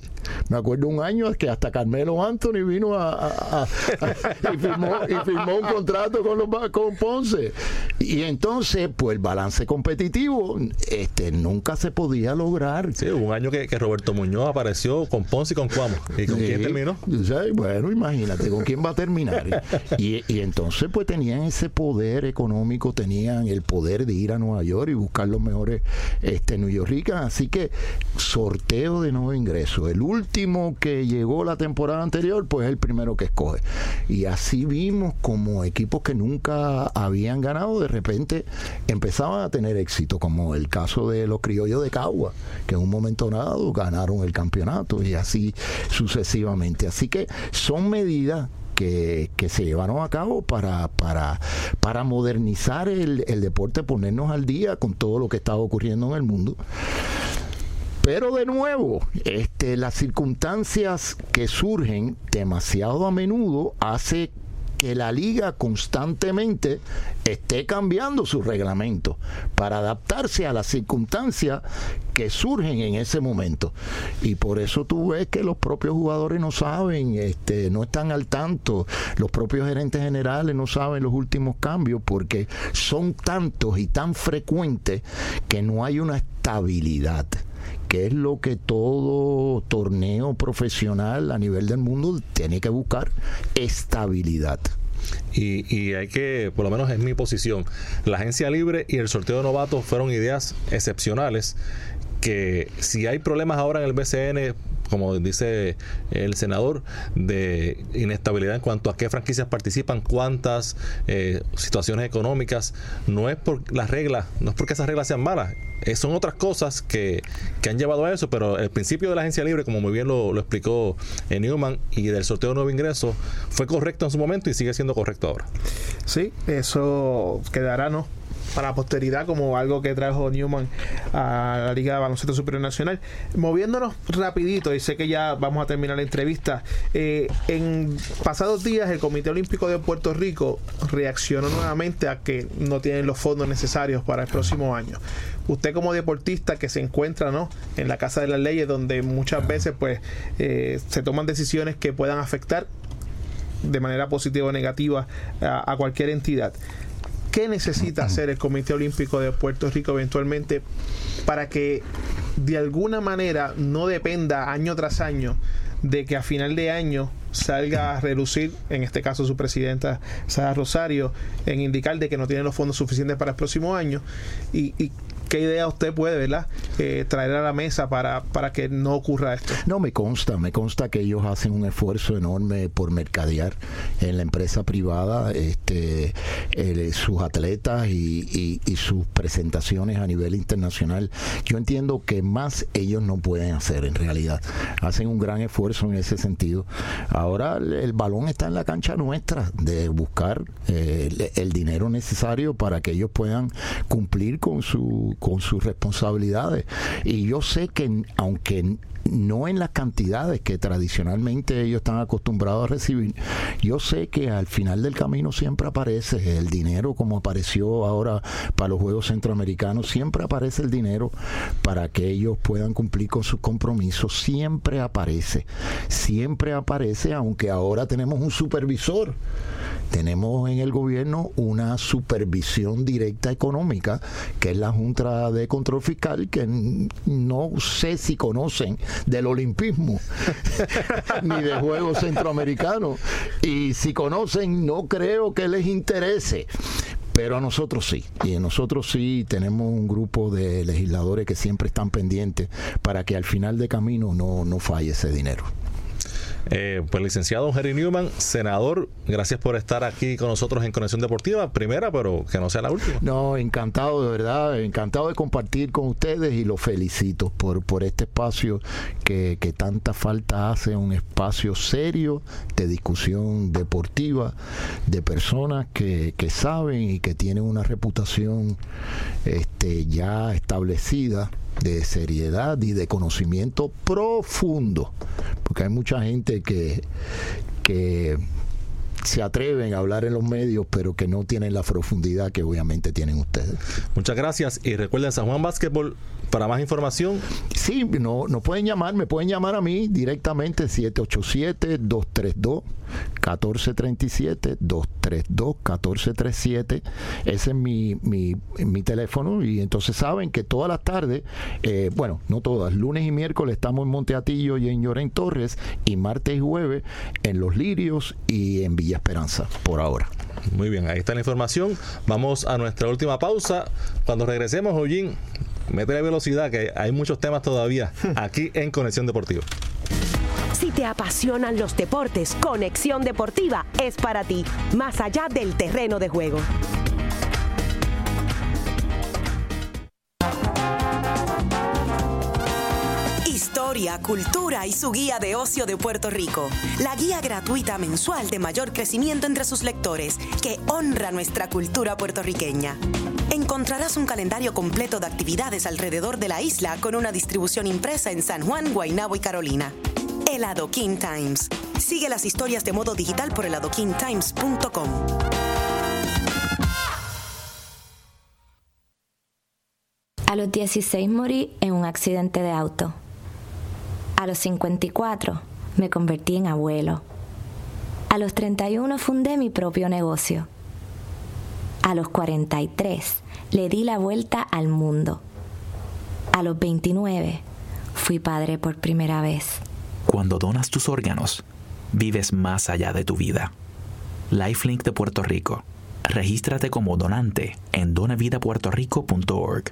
E: Me acuerdo un año que hasta Carmelo Anthony vino a, y, firmó, y, firmó, un contrato con, los, con Ponce. Y entonces, pues el balance competitivo este, nunca se podía lograr.
A: Sí, un año que, que Roberto Muñoz apareció con Ponce y con Cuamo. ¿Y con sí, quién terminó?
E: Sí, bueno, imagínate, ¿con quién va a terminar? Y, y, entonces, pues tenían ese poder económico, tenían el poder de ir a Nueva York y buscar los mejores este, New York. Así que sorteo de nuevo ingreso. El último último que llegó la temporada anterior, pues es el primero que escoge. Y así vimos como equipos que nunca habían ganado, de repente empezaban a tener éxito, como el caso de los criollos de Cagua, que en un momento dado ganaron el campeonato y así sucesivamente. Así que son medidas que, se llevaron a cabo para, para, para modernizar el, el, deporte, ponernos al día con todo lo que estaba ocurriendo en el mundo. Pero de nuevo, este, las circunstancias que surgen demasiado a menudo hace que la liga constantemente esté cambiando su reglamento para adaptarse a las circunstancias que surgen en ese momento. Y por eso tú ves que los propios jugadores no saben, este, no están al tanto, los propios gerentes generales no saben los últimos cambios porque son tantos y tan frecuentes que no hay una estabilidad que es lo que todo torneo profesional a nivel del mundo tiene que buscar, estabilidad.
A: Y, hay que, por lo menos es mi posición, la agencia libre y el sorteo de novatos fueron ideas excepcionales que si hay problemas ahora en el BCN como dice el senador, de inestabilidad en cuanto a qué franquicias participan, cuántas eh, situaciones económicas. No es por las reglas, no es porque esas reglas sean malas, eh, son otras cosas que, que, han llevado a eso, pero el principio de la agencia libre, como muy bien lo, explicó eh, Newman, y del sorteo de nuevo ingreso, fue correcto en su momento y sigue siendo correcto ahora.
B: Sí, eso quedará, ¿no? Para la posteridad como algo que trajo Newman a la Liga de Baloncesto Superior Nacional. Moviéndonos rapidito, y sé que ya vamos a terminar la entrevista, eh, en pasados días el Comité Olímpico de Puerto Rico reaccionó nuevamente a que no tienen los fondos necesarios para el próximo año. Usted como deportista que se encuentra ¿no? en la Casa de las Leyes, donde muchas veces pues eh, se toman decisiones que puedan afectar de manera positiva o negativa a cualquier entidad. ¿Qué necesita hacer el Comité Olímpico de Puerto Rico eventualmente para que de alguna manera no dependa año tras año de que a final de año salga a relucir, en este caso su presidenta Sara Rosario, en indicar de que no tiene los fondos suficientes para el próximo año y, y ¿Qué idea usted puede, ¿verdad? Eh, traer a la mesa para, para que no ocurra esto.
E: No, me consta, me consta que ellos hacen un esfuerzo enorme por mercadear en la empresa privada este, sus atletas y, y, sus presentaciones a nivel internacional. Yo entiendo que más ellos no pueden hacer en realidad. Hacen un gran esfuerzo en ese sentido. Ahora el, balón está en la cancha nuestra de buscar eh, el dinero necesario para que ellos puedan cumplir con su con sus responsabilidades. Y yo sé que aunque no en las cantidades que tradicionalmente ellos están acostumbrados a recibir. Yo sé que al final del camino siempre aparece el dinero, como apareció ahora para los Juegos Centroamericanos, siempre aparece el dinero para que ellos puedan cumplir con sus compromisos, siempre aparece, siempre aparece, aunque ahora tenemos un supervisor tenemos en el gobierno una supervisión directa económica, que es la Junta de Control Fiscal, que no sé si conocen del olimpismo ni de Juegos Centroamericanos. Y si conocen, no creo que les interese pero a nosotros sí. Y nosotros sí tenemos un grupo de legisladores que siempre están pendientes para que al final de camino no, no falle ese dinero.
A: Eh, pues licenciado Jerry Newman, senador, gracias por estar aquí con nosotros en Conexión Deportiva, primera, pero que no sea la última.
E: No, encantado de verdad, encantado de compartir con ustedes y los felicito por, por este espacio que, que tanta falta hace, un espacio serio de discusión deportiva, de personas que, que saben y que tienen una reputación este, ya establecida de seriedad y de conocimiento profundo, porque hay mucha gente que, que se atreven a hablar en los medios, pero que no tienen la profundidad que obviamente tienen ustedes.
A: Muchas gracias y recuerden San Juan Basketball para más información.
E: Sí, no, no pueden llamar, me pueden llamar a mí directamente 787-232-1437, 232-1437. Ese es mi, mi, mi, teléfono y entonces saben que todas las tardes, eh, bueno, no todas, lunes y miércoles estamos en Monteatillo y en Lloren Torres y martes y jueves en Los Lirios y en Villa Esperanza, por ahora.
A: Muy bien, ahí está la información. Vamos a nuestra última pausa. Cuando regresemos, Mete la velocidad, que hay muchos temas todavía aquí en Conexión Deportiva.
F: Si te apasionan los deportes, Conexión Deportiva es para ti, más allá del terreno de juego. Historia, cultura y su guía de ocio de Puerto Rico. La guía gratuita mensual de mayor crecimiento entre sus lectores, que honra nuestra cultura puertorriqueña. Encontrarás un calendario completo de actividades alrededor de la isla con una distribución impresa en San Juan, Guaynabo y Carolina. El Adoquin Times. Sigue las historias de modo digital por eladoquintimes.com.
G: A los 16 morí en un accidente de auto. A los 54 me convertí en abuelo. A los 31 fundé mi propio negocio. A los 43 le di la vuelta al mundo. A los 29 fui padre por primera vez.
H: Cuando donas tus órganos, vives más allá de tu vida. Lifelink de Puerto Rico. Regístrate como donante en donavidapuertorico.org.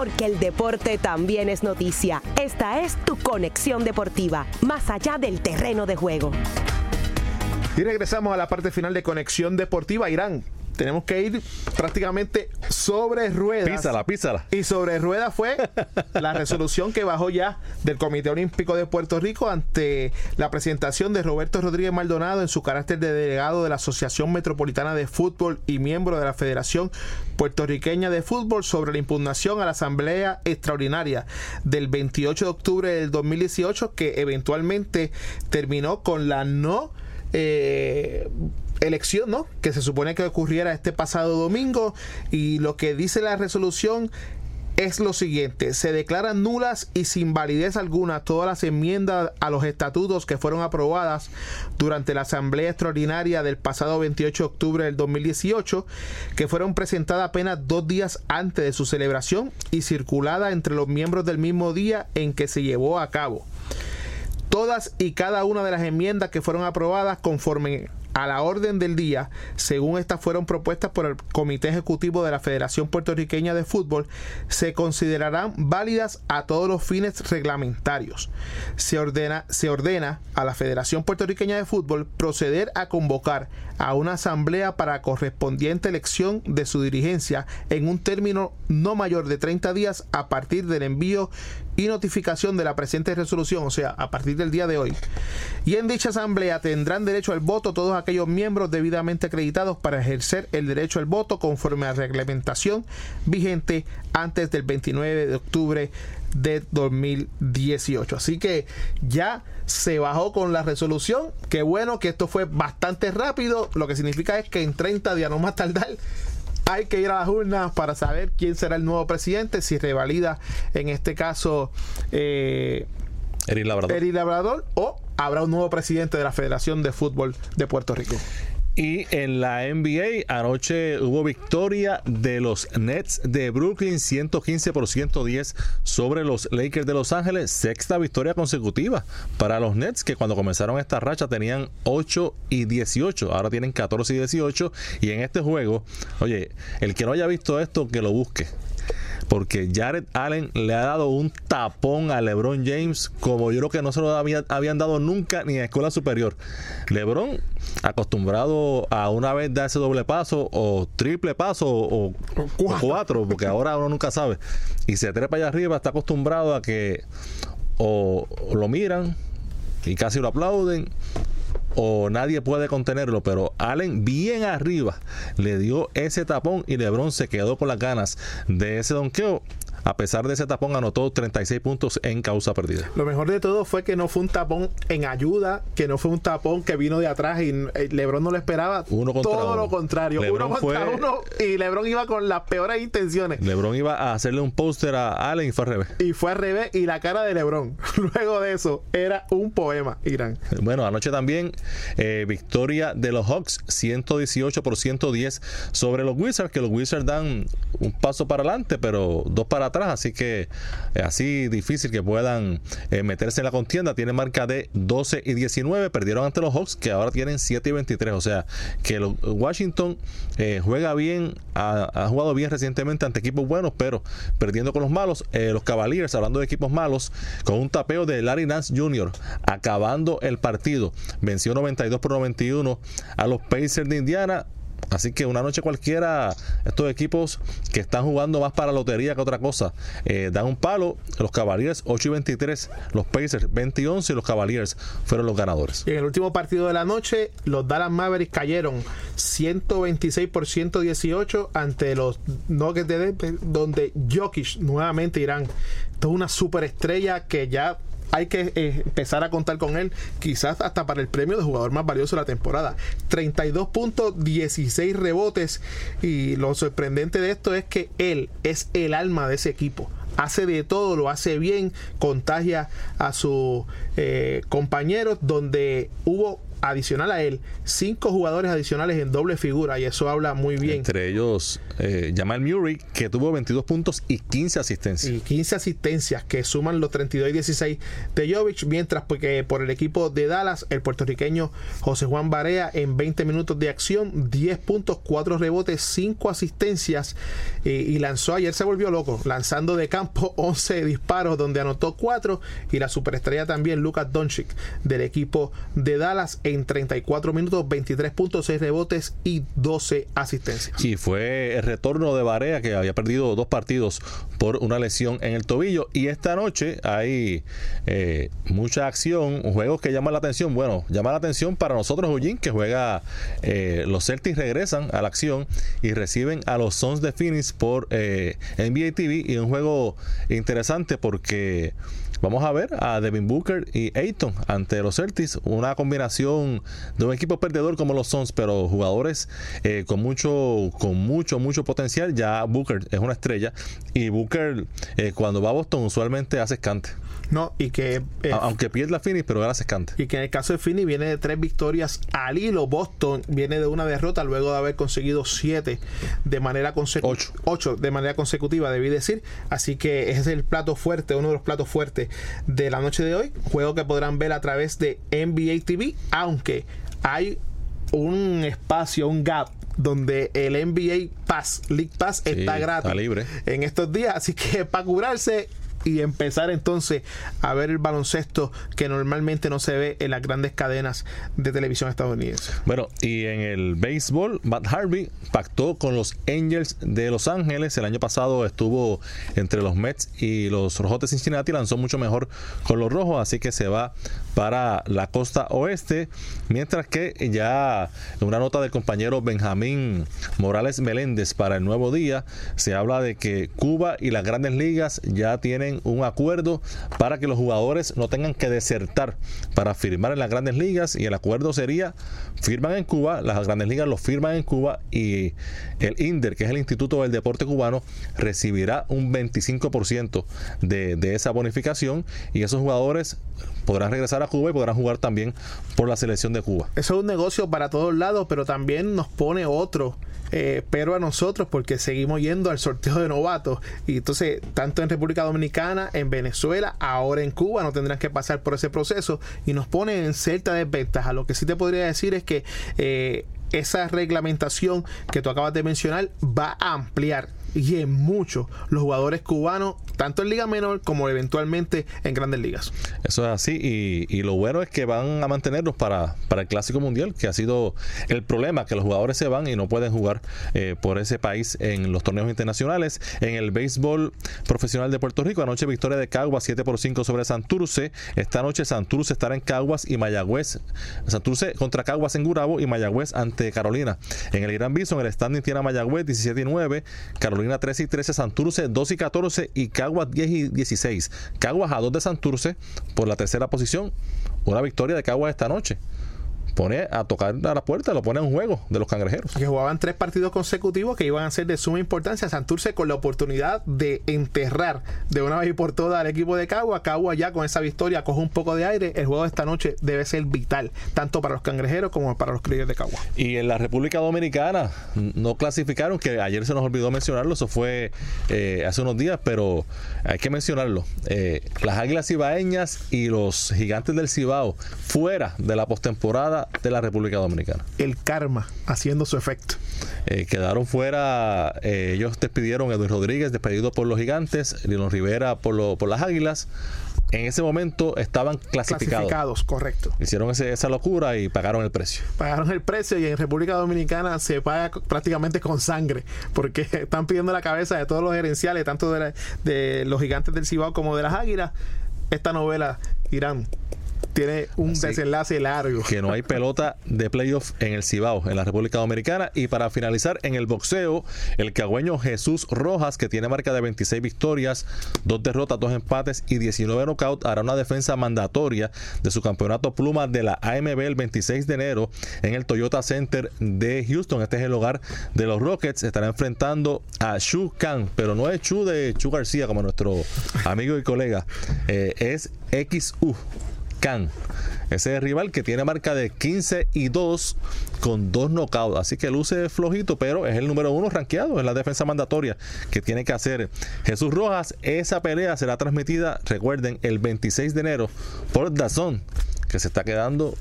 F: Porque el deporte también es noticia. Esta es tu conexión deportiva, más allá del terreno de juego.
B: Y regresamos a la parte final de Conexión Deportiva. Irán, tenemos que ir prácticamente sobre ruedas.
A: Písala, písala.
B: Y sobre ruedas fue la resolución que bajó ya del Comité Olímpico de Puerto Rico ante la presentación de Roberto Rodríguez Maldonado en su carácter de delegado de la Asociación Metropolitana de Fútbol y miembro de la Federación Puertorriqueña de Fútbol sobre la impugnación a la Asamblea Extraordinaria del 28 de octubre del 2018 que eventualmente terminó con la no eh, elección, ¿no? Que se supone que ocurriera este pasado domingo y lo que dice la resolución es lo siguiente, se declaran nulas y sin validez alguna todas las enmiendas a los estatutos que fueron aprobadas durante la Asamblea Extraordinaria del pasado 28 de octubre del 2018, que fueron presentadas apenas dos días antes de su celebración y circulada entre los miembros del mismo día en que se llevó a cabo. Todas y cada una de las enmiendas que fueron aprobadas conforme a la orden del día, según estas fueron propuestas por el Comité Ejecutivo de la Federación Puertorriqueña de Fútbol, se considerarán válidas a todos los fines reglamentarios. Se ordena, se ordena a la Federación Puertorriqueña de Fútbol proceder a convocar a una asamblea para correspondiente elección de su dirigencia en un término no mayor de 30 días a partir del envío y notificación de la presente resolución, o sea, a partir del día de hoy. Y en dicha asamblea tendrán derecho al voto todos aquellos miembros debidamente acreditados para ejercer el derecho al voto conforme a reglamentación vigente antes del 29 de octubre de 2018. Así que ya se bajó con la resolución. Qué bueno que esto fue bastante rápido. Lo que significa es que en 30 días, no más tardar, hay que ir a las urnas para saber quién será el nuevo presidente, si revalida en este caso eh,
A: Eric Labrador.
B: Labrador o habrá un nuevo presidente de la Federación de Fútbol de Puerto Rico.
A: Y en la NBA anoche hubo victoria de los Nets de Brooklyn 115 por 110 sobre los Lakers de Los Ángeles. Sexta victoria consecutiva para los Nets que cuando comenzaron esta racha tenían 8 y 18. Ahora tienen 14 y 18. Y en este juego, oye, el que no haya visto esto, que lo busque porque Jared Allen le ha dado un tapón a LeBron James como yo creo que no se lo había, habían dado nunca ni en escuela superior. LeBron, acostumbrado a una vez darse doble paso o triple paso o, o cuatro, porque ahora uno nunca sabe, y se trepa allá arriba, está acostumbrado a que o lo miran y casi lo aplauden o nadie puede contenerlo, pero Allen bien arriba le dio ese tapón y LeBron se quedó con las ganas de ese donqueo. A pesar de ese tapón, anotó 36 puntos en causa perdida.
B: Lo mejor de todo fue que no fue un tapón en ayuda, que no fue un tapón que vino de atrás y eh, LeBron no lo esperaba.
A: Uno contra
B: todo
A: uno.
B: lo contrario.
A: LeBron
B: uno contra
A: fue-
B: uno y LeBron iba con las peores intenciones.
A: LeBron iba a hacerle un póster a Allen y fue al revés.
B: Y fue al revés y la cara de LeBron. Luego de eso era un poema, Irán.
A: Bueno, anoche también eh, victoria de los Hawks 118 por 110 sobre los Wizards, que los Wizards dan un paso para adelante, pero dos para atrás, así que eh, así difícil que puedan eh, meterse en la contienda. Tienen marca de 12 y 19, perdieron ante los Hawks, que ahora tienen 7 y 23, o sea que los- Washington eh, juega bien, ha, ha jugado bien recientemente ante equipos buenos, pero perdiendo con los malos. Eh, los Cavaliers, hablando de equipos malos, con un tapeo de Larry Nance Jr., acabando el partido, venció 92 por 91 a los Pacers de Indiana. Así que una noche cualquiera, estos equipos que están jugando más para lotería que otra cosa, eh, dan un palo. Los Cavaliers 8 y 23, los Pacers 20 y 11 y los Cavaliers fueron los ganadores.
B: Y en el último partido de la noche, los Dallas Mavericks cayeron 126 por 118 ante los Nuggets de Denver, donde Jokic nuevamente irán. Esto es una superestrella que ya hay que eh, empezar a contar con él, quizás hasta para el premio de jugador más valioso de la temporada. 32 puntos, 16 rebotes. Y lo sorprendente de esto es que él es el alma de ese equipo hace de todo, lo hace bien, contagia a sus eh, compañeros, donde hubo adicional a él cinco jugadores adicionales en doble figura y eso habla muy bien.
A: Entre ellos, eh, Jamal Murray, que tuvo 22 puntos y 15 asistencias.
B: Y 15 asistencias que suman los 32 y 16 de Jovic, mientras porque por el equipo de Dallas, el puertorriqueño José Juan Barea en 20 minutos de acción, 10 puntos, 4 rebotes, 5 asistencias eh, y lanzó, ayer se volvió loco, lanzando de campo 11 disparos donde anotó 4 y la superestrella también Lucas Doncic del equipo de Dallas en 34 minutos, 23 puntos, 6 rebotes y 12 asistencias.
A: Y fue el retorno de Barea, que había perdido dos partidos por una lesión en el tobillo. Y esta noche hay eh, mucha acción, juegos que llaman la atención. Bueno, llama la atención para nosotros, Eugene, que juega. eh, los Celtics regresan a la acción y reciben a los Suns de Phoenix por eh, NBA TV. Y un juego interesante porque. Vamos a ver a Devin Booker y Ayton ante los Celtics, una combinación de un equipo perdedor como los Suns, pero jugadores eh, con mucho, con mucho, mucho potencial. Ya Booker es una estrella y Booker eh, cuando va a Boston usualmente hace escante,
B: No, y que eh,
A: aunque pierda Phoenix, pero gana escante.
B: y que en el caso de Finney viene de tres victorias al hilo. Boston viene de una derrota luego de haber conseguido siete de manera consecutiva.
A: Ocho.
B: de manera consecutiva, debí decir. Así que ese es el plato fuerte, uno de los platos fuertes de la noche de hoy. Juego que podrán ver a través de NBA TV, aunque hay un espacio, un gap donde el NBA Pass, League Pass
A: Sí,
B: está gratis
A: está libre.
B: en estos días. Así que para curarse y empezar entonces a ver el baloncesto que normalmente no se ve en las grandes cadenas de televisión estadounidense.
A: Bueno, y en el béisbol, Matt Harvey pactó con los Angels de Los Ángeles. El año pasado estuvo entre los Mets y los Rojos de Cincinnati. Lanzó mucho mejor con los Rojos, así que se va para la costa oeste. Mientras que ya en una nota del compañero Benjamín Morales Meléndez para el nuevo día, se habla de que Cuba y las grandes ligas ya tienen un acuerdo para que los jugadores no tengan que desertar para firmar en las grandes ligas y el acuerdo sería firman en Cuba, las grandes ligas lo firman en Cuba y el INDER, que es el Instituto del Deporte Cubano, recibirá un 25% de, de esa bonificación y esos jugadores podrán regresar a Cuba y podrán jugar también por la selección de Cuba.
B: Eso es un negocio para todos lados, pero también nos pone otro. eh, pero a nosotros porque seguimos yendo al sorteo de novatos y entonces tanto en República Dominicana, en Venezuela, ahora en Cuba no tendrán que pasar por ese proceso y nos pone en cierta desventaja. Lo que sí te podría decir es que eh, esa reglamentación que tú acabas de mencionar va a ampliar y en mucho los jugadores cubanos, tanto en Liga Menor como eventualmente en Grandes Ligas.
A: Eso es así y, y lo bueno es que van a mantenerlos para, para el Clásico Mundial, que ha sido el problema, que los jugadores se van y no pueden jugar eh, por ese país en los torneos internacionales. En el béisbol profesional de Puerto Rico, anoche victoria de Caguas 7 por 5 sobre Santurce. Esta noche Santurce estará en Caguas y Mayagüez. Santurce contra Caguas en Gurabo y Mayagüez ante Carolina. En el Gran Bison el standing tiene a Mayagüez 17 y 9, Carolina Carolina 13 y 13, Santurce 2 y 14 y Caguas 10 y 16. Caguas a 2 de Santurce por la tercera posición. Una victoria de Caguas esta noche pone a tocar a la puerta, lo pone en juego de los cangrejeros.
B: Que jugaban tres partidos consecutivos que iban a ser de suma importancia. Santurce con la oportunidad de enterrar de una vez y por todas al equipo de Cagua. Cagua ya con esa victoria coge un poco de aire. El juego de esta noche debe ser vital, tanto para los cangrejeros como para los criollos de Cagua.
A: Y en la República Dominicana no clasificaron, que ayer se nos olvidó mencionarlo, eso fue eh, hace unos días, pero hay que mencionarlo. Eh, las Águilas Cibaeñas y los Gigantes del Cibao fuera de la postemporada de la República Dominicana.
B: El karma haciendo su efecto.
A: Eh, quedaron fuera, eh, ellos despidieron a Edwin Rodríguez, despedido por los gigantes, Lino Rivera por, por las águilas. En ese momento estaban clasificados.
B: Clasificados, correcto.
A: Hicieron esa locura y pagaron el precio.
B: Pagaron el precio y en República Dominicana se paga prácticamente con sangre, porque están pidiendo la cabeza de todos los gerenciales, tanto de, de los gigantes del Cibao como de las águilas. Esta novela, Irán, tiene un desenlace largo.
A: Que no hay pelota de playoff en el Cibao, en la República Dominicana. Y para finalizar, en el boxeo, el cagüeño Jesús Rojas, que tiene marca de 26 victorias, dos derrotas, dos empates y 19 knockouts, hará una defensa mandatoria de su campeonato pluma de la AMB el 26 de enero en el Toyota Center de Houston. Este es el hogar de los Rockets. Estará enfrentando a Shu Kang, pero no es Chu de Chu García como nuestro amigo y colega, eh, es XU. Khan. Ese rival que tiene marca de 15 y 2 con dos knockouts. Así que luce flojito, pero es el número uno rankeado en la defensa mandatoria que tiene que hacer Jesús Rojas. Esa pelea será transmitida, recuerden, el 26 de enero por Dazón, que se está quedando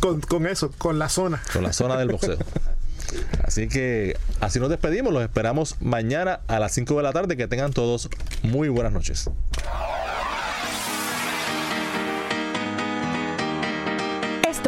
B: con, con eso, con la zona.
A: Con la zona del boxeo. Así que así nos despedimos. Los esperamos mañana a las 5 de la tarde. Que tengan todos muy buenas noches.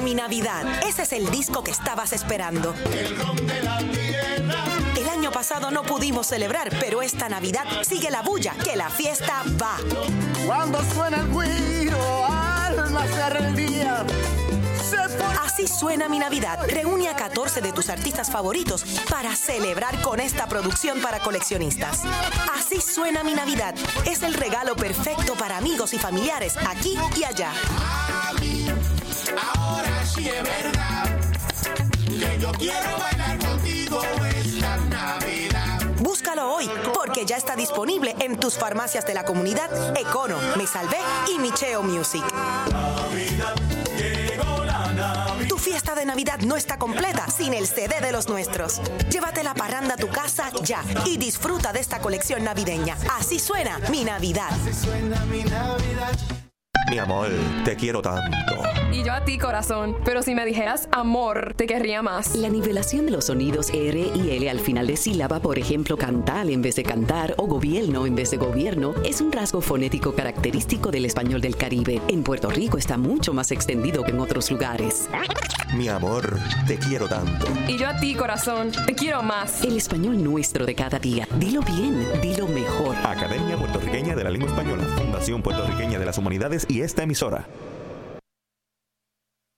F: Mi Navidad. Ese es el disco que estabas esperando. El año pasado no pudimos celebrar, pero esta Navidad sigue la bulla, que la fiesta va.
I: Cuando suena el guiro, al nacer el día.
F: Así suena mi Navidad. Reúne a 14 de tus artistas favoritos para celebrar con esta producción para coleccionistas. Así suena mi Navidad. Es el regalo perfecto para amigos y familiares aquí y allá.
I: Sí es verdad que yo quiero bailar contigo esta Navidad.
F: Búscalo hoy porque ya está disponible en tus farmacias de la comunidad Econo, Me Salvé y Micheo Music. Tu fiesta de Navidad no está completa sin el CD de los nuestros. Llévate la parranda a tu casa ya y disfruta de esta colección navideña. Así suena mi Navidad.
I: Suena mi Navidad.
J: Mi amor, te quiero tanto.
K: Y yo a ti, corazón. Pero si me dijeras amor, te querría más.
L: La nivelación de los sonidos R y L al final de sílaba, por ejemplo, cantal en vez de cantar o gobierno en vez de gobierno, es un rasgo fonético característico del español del Caribe. En Puerto Rico está mucho más extendido que en otros lugares.
J: Mi amor, te quiero tanto.
K: Y yo a ti, corazón, te quiero más.
L: El español nuestro de cada día. Dilo bien, dilo mejor.
J: Academia Puertorriqueña de la Lengua Española, Fundación Puertorriqueña de las Humanidades esta emisora.